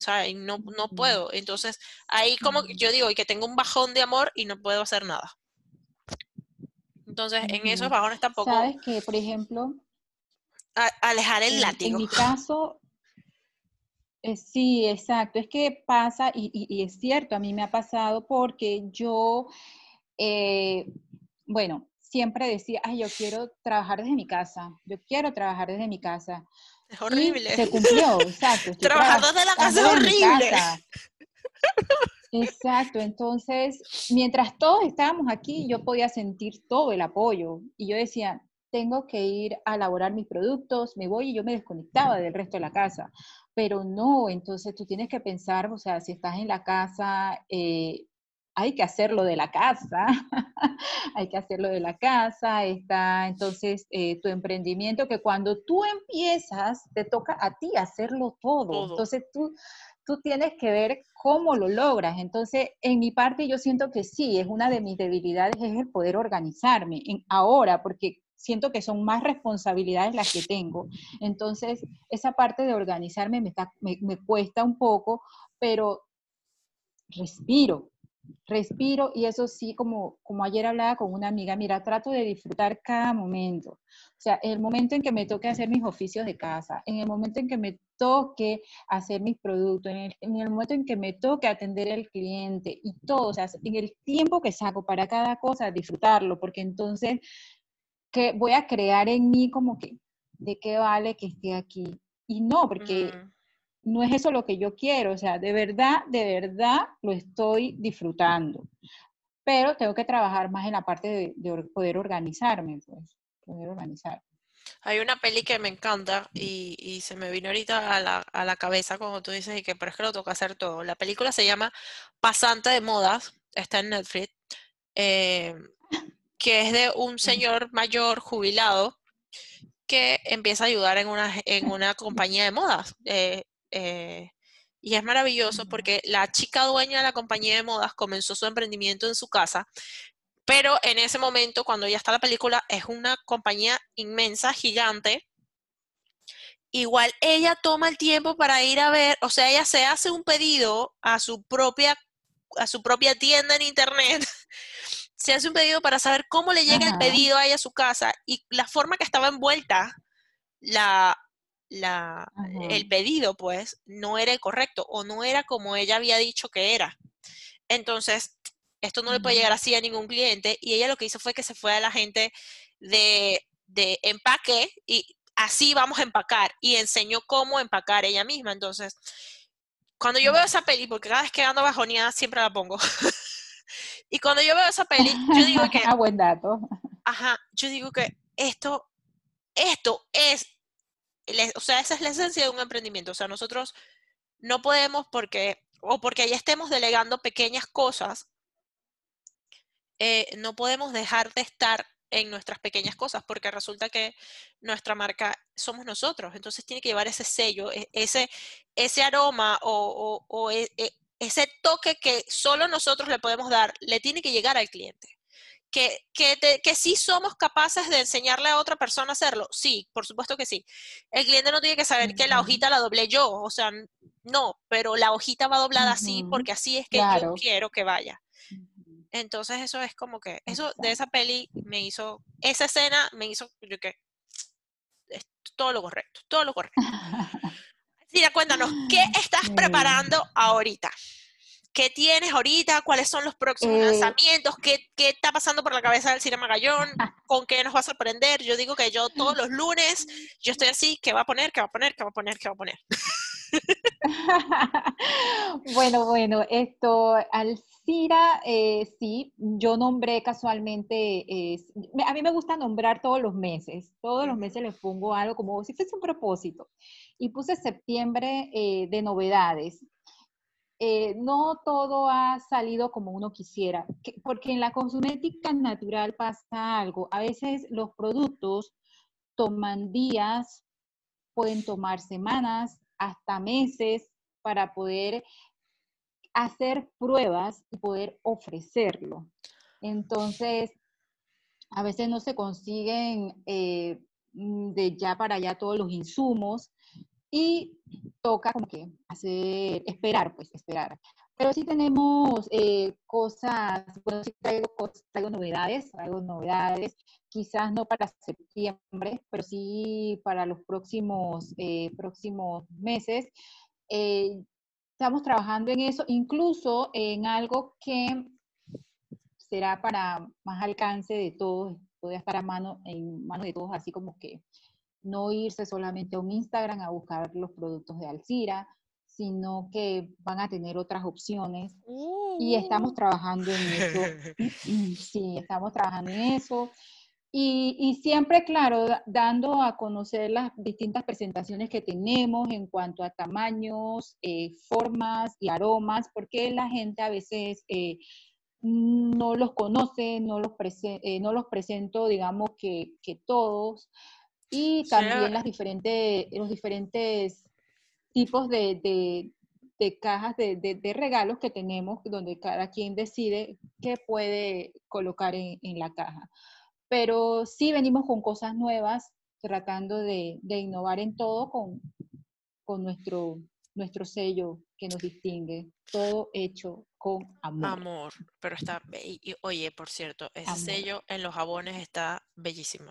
O sea, y no, no puedo. Entonces, ahí como yo digo, y que tengo un bajón de amor y no puedo hacer nada. Entonces, en esos bajones tampoco. Sabes que, por ejemplo. alejar el látigo. En mi caso, eh, sí, exacto. Es que pasa, y, es cierto, a mí me ha pasado porque yo, eh, bueno, siempre decía, ay, yo quiero trabajar desde mi casa, yo quiero trabajar desde mi casa. Es horrible. se cumplió, exacto. Trabajar desde la casa es horrible. Exacto, entonces, mientras todos estábamos aquí, yo podía sentir todo el apoyo y yo decía, tengo que ir a elaborar mis productos, me voy y yo me desconectaba del resto de la casa, pero no, entonces tú tienes que pensar, o sea, si estás en la casa, eh, hay que hacerlo de la casa, hay que hacerlo de la casa, está entonces eh, tu emprendimiento que cuando tú empiezas, te toca a ti hacerlo todo. todo. Entonces tú tú tienes que ver cómo lo logras. Entonces, en mi parte yo siento que sí, es una de mis debilidades, es el poder organizarme ahora, porque siento que son más responsabilidades las que tengo. Entonces, esa parte de organizarme me, me, me cuesta un poco, pero respiro, respiro y eso sí, como, como ayer hablaba con una amiga, mira, trato de disfrutar cada momento. O sea, el momento en que me toque hacer mis oficios de casa, en el momento en que me toque hacer mis productos, en el, momento en que me toque atender al cliente y todo, o sea, en el tiempo que saco para cada cosa, disfrutarlo, porque entonces que voy a crear en mí como que, ¿de qué vale que esté aquí? Y no, porque no es eso lo que yo quiero, o sea, de verdad, de verdad lo estoy disfrutando. Pero tengo que trabajar más en la parte de, poder organizarme, pues, poder organizar. Hay una peli que me encanta y, se me vino ahorita a la, a la, cabeza como tú dices y que pero es que lo toca hacer todo. La película se llama Pasante de Modas, está en Netflix, eh, que es de un señor mayor jubilado que empieza a ayudar en una, en una compañía de modas. Eh, eh, y es maravilloso porque la chica dueña de la compañía de modas comenzó su emprendimiento en su casa, pero en ese momento, cuando ya está la película, es una compañía inmensa, gigante. Igual ella toma el tiempo para ir a ver, o sea, ella se hace un pedido a su propia, a su propia tienda en internet, se hace un pedido para saber cómo le llega el pedido a ella a su casa y la forma que estaba envuelta la, la, el pedido, pues, no era el correcto o no era como ella había dicho que era. Entonces, esto no le puede llegar así a ningún cliente y ella lo que hizo fue que se fue a la gente de, de empaque y así vamos a empacar y enseñó cómo empacar ella misma. Entonces, cuando yo veo esa peli, porque cada vez que ando bajoneada siempre la pongo. y cuando yo veo esa peli, yo digo que... ah, buen dato. Ajá, yo digo que esto, esto es o sea, esa es la esencia de un emprendimiento. O sea, nosotros no podemos porque, o porque ya estemos delegando pequeñas cosas, eh, no podemos dejar de estar en nuestras pequeñas cosas, porque resulta que nuestra marca somos nosotros, entonces tiene que llevar ese sello, e, ese, aroma o, e, e, ese toque que solo nosotros le podemos dar, le tiene que llegar al cliente. Que, que, te- que sí somos capaces de enseñarle a otra persona a hacerlo. Sí, por supuesto que sí. El cliente no tiene que saber que la hojita la doblé yo, o sea, no, pero la hojita va doblada así porque así es que yo quiero que vaya. Entonces eso es como que, eso de esa peli me hizo, esa escena me hizo, yo que, es todo lo correcto, todo lo correcto. Sira, cuéntanos, ¿qué estás preparando ahorita? ¿Qué tienes ahorita? ¿Cuáles son los próximos Eh, lanzamientos? ¿Qué, qué está pasando por la cabeza del Cine Magallón? ¿Con qué nos va a sorprender? Yo digo que yo todos los lunes, yo estoy así, ¿qué va a poner? ¿Qué va a poner? ¿Qué va a poner? ¿Qué va a poner? Bueno, bueno, esto, Alcira, eh, sí, yo nombré casualmente, eh, a mí me gusta nombrar todos los meses, todos los meses les pongo algo como si fuese un propósito. Y puse septiembre eh, de novedades. Eh, no todo ha salido como uno quisiera, que- porque en la cosmética natural pasa algo. A veces los productos toman días, pueden tomar semanas, hasta meses para poder hacer pruebas y poder ofrecerlo. Entonces, a veces no se consiguen eh, mm, de ya para allá todos los insumos y toca como que hacer, esperar, pues esperar. Pero sí tenemos eh, cosas, bueno, sí traigo, novedades, traigo novedades, quizás no para septiembre, pero sí para los próximos, eh, próximos meses. Eh, estamos trabajando en eso, incluso en algo que será para más alcance de todos, puede estar a mano, en manos de todos, así como que no irse solamente a un Instagram a buscar los productos de Alcira, sino que van a tener otras opciones y estamos trabajando en eso. Sí, estamos trabajando en eso. Y, y siempre, claro, da- dando a conocer las distintas presentaciones que tenemos en cuanto a tamaños, eh, formas y aromas, porque la gente a veces eh, no los conoce, no los, prese- eh, no los presento, digamos, que, que todos. Y también las diferentes, los diferentes tipos de, de- de cajas de, de- regalos que tenemos, donde cada quien decide qué puede colocar en, en la caja. Pero sí venimos con cosas nuevas, tratando de, de innovar en todo con, con nuestro, nuestro sello que nos distingue. Todo hecho con amor. Amor, pero está, be- y, y, oye, por cierto, ese Amor. sello en los jabones está bellísimo.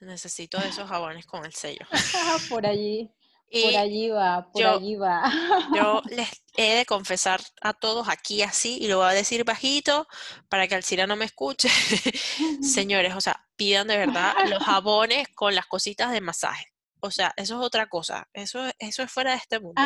Necesito de esos jabones con el sello. por allí, por allí va, por yo- allí va. yo les he de confesar a todos aquí así, y lo voy a decir bajito para que Alcira no me escuche. Señores, o sea, pidan de verdad los jabones con las cositas de masaje. O sea, eso es otra cosa. Eso, eso es fuera de este mundo.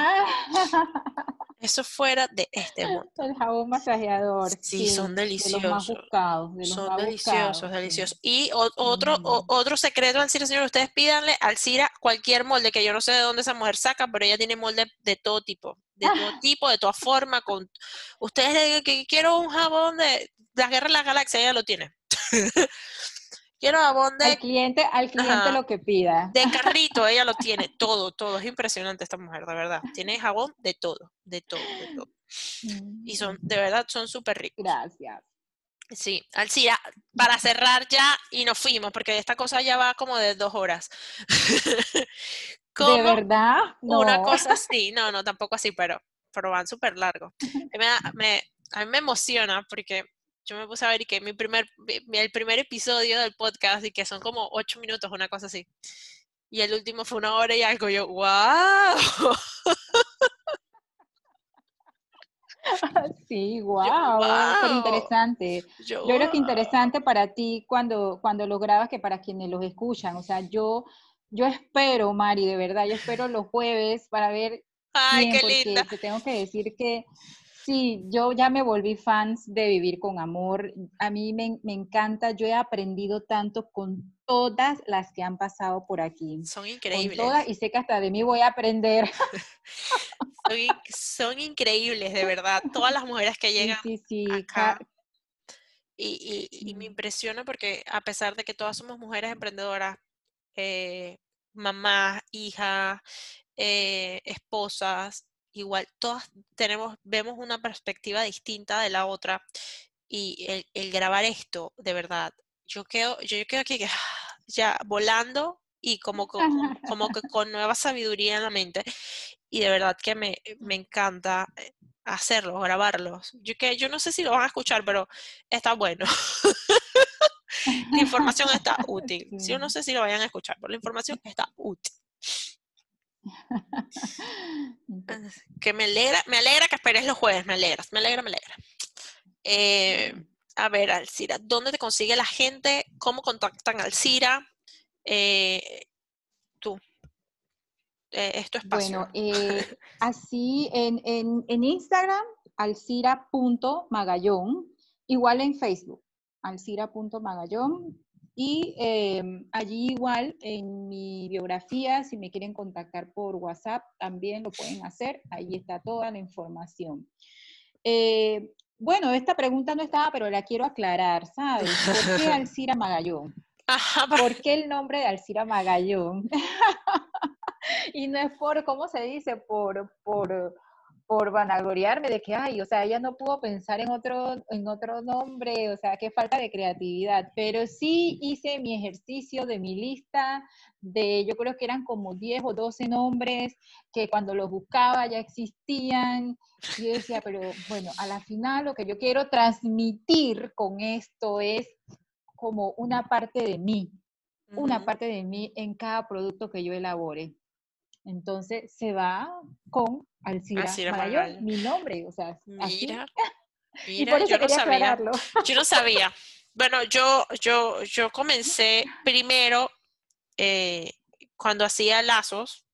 Eso es fuera de este mundo. el jabón masajeador. Sí, son De los más deliciosos. buscados. De los Son más deliciosos, buscados, deliciosos. Y o- otro, o- Ujú. otro secreto al Cira, señor, ustedes pídanle al Cira cualquier molde, que yo no sé de dónde esa mujer saca, pero ella tiene molde de todo tipo, de todo tipo, de toda forma. Con... Ustedes le digan que quiero un jabón de las guerras de las galaxias, ella lo tiene. quiero jabón Al de, cliente, al cliente Ajá. lo que pida. de carrito, ella lo tiene, todo, todo. Es impresionante esta mujer, de verdad. Tiene jabón de todo, de todo, de todo. Y son, de verdad, son súper ricos. Gracias. Sí, Alcira, para cerrar ya y nos fuimos, porque esta cosa ya va como de dos horas. ¿De ¿Cómo verdad? una No. cosa así? No, no, tampoco así, pero, pero van súper me, da- me- a mí me emociona porque yo me puse a ver y que mi primer, el primer episodio del podcast y que son como ocho minutos, una cosa así. Y el último fue una hora y algo. Yo, wow. Sí, wow, "Guau". interesante. Yo, Yo creo que interesante para ti cuando, cuando lo grabas que para quienes los escuchan. O sea, yo, yo espero, Mari, de verdad, yo espero los jueves para ver Ay, bien, qué linda. te tengo que decir que sí, yo ya me volví fans de Vivir con Amor. A mí me, me encanta, yo he aprendido tanto con todas las que han pasado por aquí. Son Con increíbles. todas, y sé que hasta de mí voy a aprender. Son, in- son increíbles, de verdad. Todas las mujeres que Sí, llegan sí, sí. acá. ca- Y, y- y me Sí. impresiona porque a pesar de que todas somos mujeres emprendedoras, eh, mamás, hijas, eh, esposas, igual todas tenemos, vemos una perspectiva distinta de la otra y el, grabar esto, de verdad, yo quedo, yo, quedo aquí ya volando y como, como, como que con nueva sabiduría en la mente. Y de verdad que me, me encanta eh, hacerlos, grabarlos. Yo, que, yo no sé si lo van a escuchar, pero está bueno. la información está útil. Yo no sé si lo vayan a escuchar, pero la información está útil. que me alegra, me alegra que esperes los jueves, me alegra, me alegra, me alegra. Eh, a ver, Alcira, ¿dónde te consigue la gente? ¿Cómo contactan a Alcira? Eh, tú. Eh, esto es Bueno, eh, así en, en, en Instagram, alcira.magallón, igual en Facebook, alcira.magallón, y em, allí igual en mi biografía, si me quieren contactar por WhatsApp, también lo pueden hacer. Ahí está toda la información. Eh, bueno, esta pregunta no estaba, pero la quiero aclarar, ¿sabes? ¿Por qué Alcira Magallón? ¿Por qué el nombre de Alcira Magallón? y no es por, ¿cómo se dice? Por, por, por vanagloriarme de que, ay, o sea, ella no pudo pensar en otro, en otro nombre, o sea, qué falta de creatividad, pero sí hice mi ejercicio de mi lista de, yo creo que eran como 10 o 12 nombres que cuando los buscaba ya existían, y yo decía, pero bueno, a la final lo que yo quiero transmitir con esto es como una parte de mí, una parte de mí en cada producto que yo elabore. Entonces se va con Alcira, Alcira mi nombre, o sea, mira, mira, yo no sabía. Yo no sabía. Bueno, yo, yo, yo comencé primero eh, cuando hacía lazos,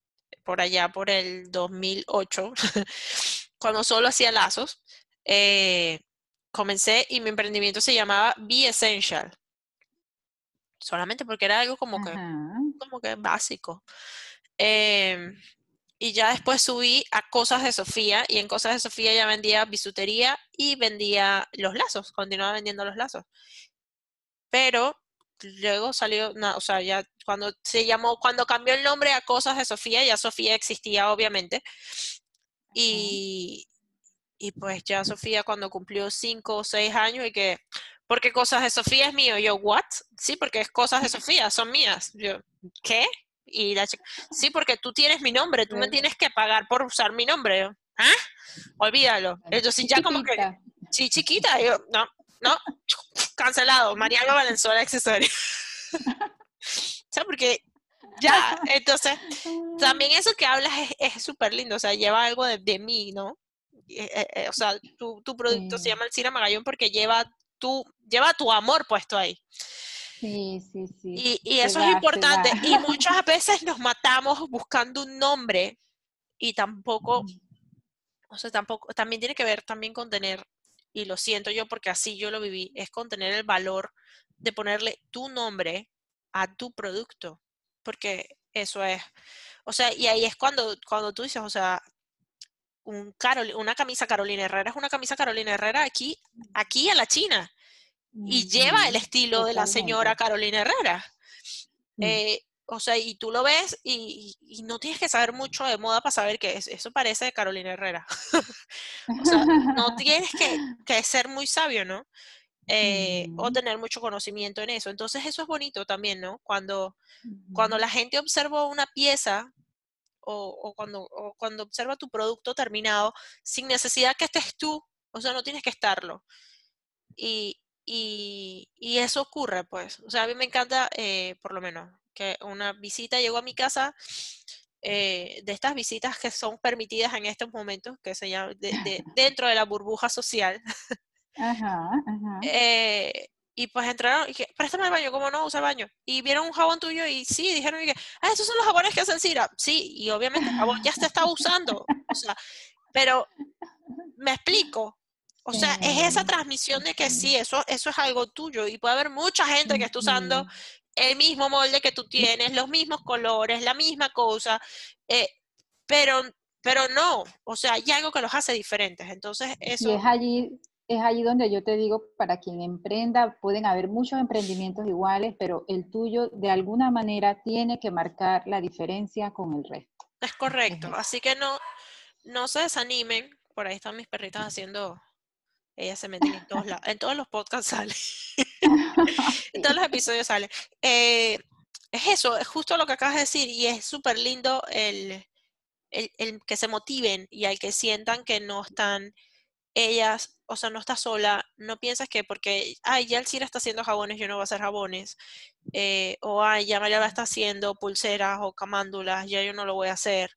por allá por el 2008, cuando solo hacía lazos, eh, comencé y mi emprendimiento se llamaba Be Essential. Solamente porque era algo como que, como que básico. Em, y ya después subí a Cosas de Sofía y en Cosas de Sofía ya vendía bisutería y vendía los lazos, continuaba vendiendo los lazos. Pero luego salió, no, o sea, ya cuando se llamó, cuando cambió el nombre a Cosas de Sofía, ya Sofía existía obviamente. Y, y pues ya Sofía cuando cumplió cinco o seis años y que, porque Cosas de Sofía es mío, yo, ¿what? Sí, porque es Cosas de Sofía, son mías. Yo, ¿qué? Y la chica, sí, porque tú tienes mi nombre, tú me tienes que pagar por usar mi nombre. ¿Ah? Olvídalo. Entonces ya como que, sí, chiquita, yo, no, no, cancelado, Mariano Valenzuela accesorio. o sea, porque ya, entonces, también eso que hablas es súper lindo, o sea, lleva algo de, mí, ¿no? Eh, eh, eh, o sea, tu, tu producto se llama el Cira Magallón porque lleva tu, lleva tu amor puesto ahí. Sí, sí, sí. Y, eso es importante. Y muchas veces nos matamos buscando un nombre y tampoco, o sea, tampoco, también tiene que ver también con tener, y lo siento yo porque así yo lo viví, es con tener el valor de ponerle tu nombre a tu producto, porque eso es, o sea, y ahí es cuando, cuando tú dices, o sea, un Carol, una camisa Carolina Herrera es una camisa Carolina Herrera aquí, aquí en la China y lleva el estilo de la señora Carolina Herrera. Mm. Eh, o sea, y tú lo ves y, no tienes que saber mucho de moda para saber que eso parece de Carolina Herrera. o sea, no tienes que, ser muy sabio, ¿no? Eh, o tener mucho conocimiento en eso. Entonces eso es bonito también, ¿no? Cuando, cuando la gente observa una pieza o, cuando, o cuando observa tu producto terminado sin necesidad que estés tú, o sea, no tienes que estarlo. Y, y, eso ocurre, pues. O sea, a mí me encanta, eh, por lo menos, que una visita llegó a mi casa, eh, de estas visitas que son permitidas en estos momentos, que se llama de, dentro de la burbuja social. Ajá, ajá. Eh, y pues entraron y que, préstame el baño, ¿cómo no usa el baño? Y vieron un jabón tuyo y sí, dijeron que, ah, esos son los jabones que hacen Cira. Sí, y obviamente el jabón ya se está usando. O sea, pero me explico, o sea, es esa transmisión de que sí, eso, eso es algo tuyo y puede haber mucha gente que esté usando el mismo molde que tú tienes, los mismos colores, la misma cosa, eh, pero, pero no, o sea, hay algo que los hace diferentes. Entonces, eso... Y es allí, es allí donde yo te digo, para quien emprenda, pueden haber muchos emprendimientos iguales, pero el tuyo de alguna manera tiene que marcar la diferencia con el resto. Es correcto, así que no, no se desanimen, por ahí están mis perritas haciendo Ella se mete en todos, en todos los podcasts sale. en todos los episodios sale. Eh, es eso, es justo lo que acabas de decir y es súper lindo el, el, que se motiven y al que sientan que no están ellas, o sea, no está sola, no piensas que porque, ay, ya el Cira está haciendo jabones, yo no voy a hacer jabones, eh, o ay, ya María está haciendo pulseras o camándulas, ya yo no lo voy a hacer.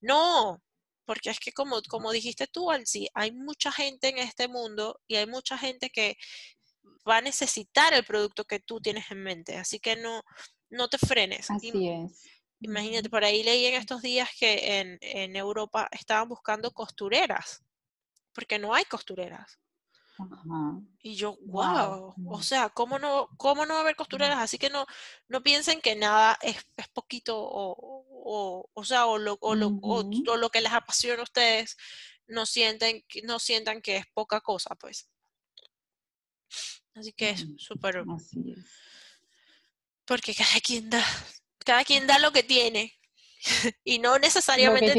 No, porque es que como, como dijiste tú, Alci, hay mucha gente en este mundo y hay mucha gente que va a necesitar el producto que tú tienes en mente, así que no, no te frenes. Así es. Imagínate, por ahí leí en estos días que en, en Europa estaban buscando costureras, porque no hay costureras. Y yo, wow, o sea, ¿cómo no, ¿cómo no va a haber costureras? Así que no, no piensen que nada es, es poquito o, o, sea, o lo, o, lo, o, lo que les apasiona a ustedes, no sienten, no sientan que es poca cosa, pues. Así que es súper... Porque cada quien da, cada quien da lo que tiene. y no necesariamente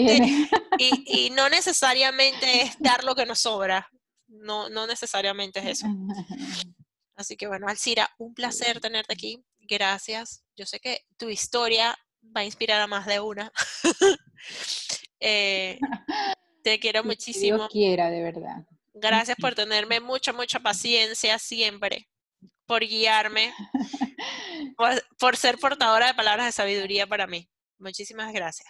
y, y, no necesariamente es dar lo que nos sobra. No, no necesariamente es eso. Así que bueno, Alcira, un placer tenerte aquí. Gracias. Yo sé que tu historia va a inspirar a más de una. Eh, te quiero muchísimo. Dios quiera, de verdad. Gracias por tenerme mucha, mucha paciencia siempre, por guiarme, por, ser portadora de palabras de sabiduría para mí. Muchísimas gracias.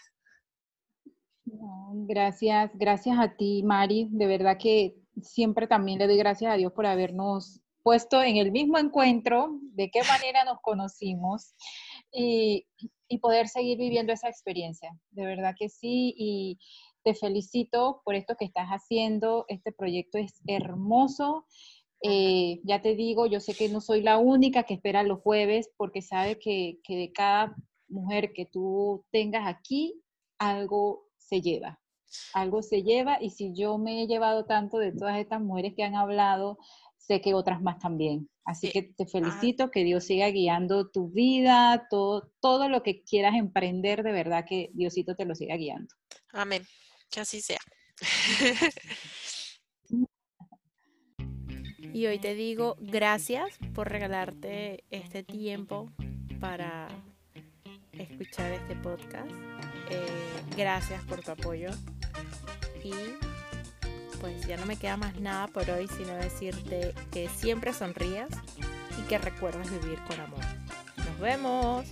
gracias, gracias a ti, Mari. De verdad que siempre también le doy gracias a Dios por habernos puesto en el mismo encuentro, de qué manera nos conocimos y, y, poder seguir viviendo esa experiencia. De verdad que sí, y te felicito por esto que estás haciendo. Este proyecto es hermoso eh, ya te digo, yo sé que no soy la única que espera los jueves porque sabe que, que de cada mujer que tú tengas aquí, algo se lleva. Algo se lleva y si yo me he llevado tanto de todas estas mujeres que han hablado, sé que otras más también. Así que te felicito, que Dios siga guiando tu vida, todo, todo lo que quieras emprender, de verdad que Diosito te lo siga guiando. Amén, que así sea. Y hoy te digo gracias por regalarte este tiempo para escuchar este podcast. Eh, gracias por tu apoyo. Y pues ya no me queda más nada por hoy, sino decirte que siempre sonrías y que recuerdes vivir con amor. Nos vemos.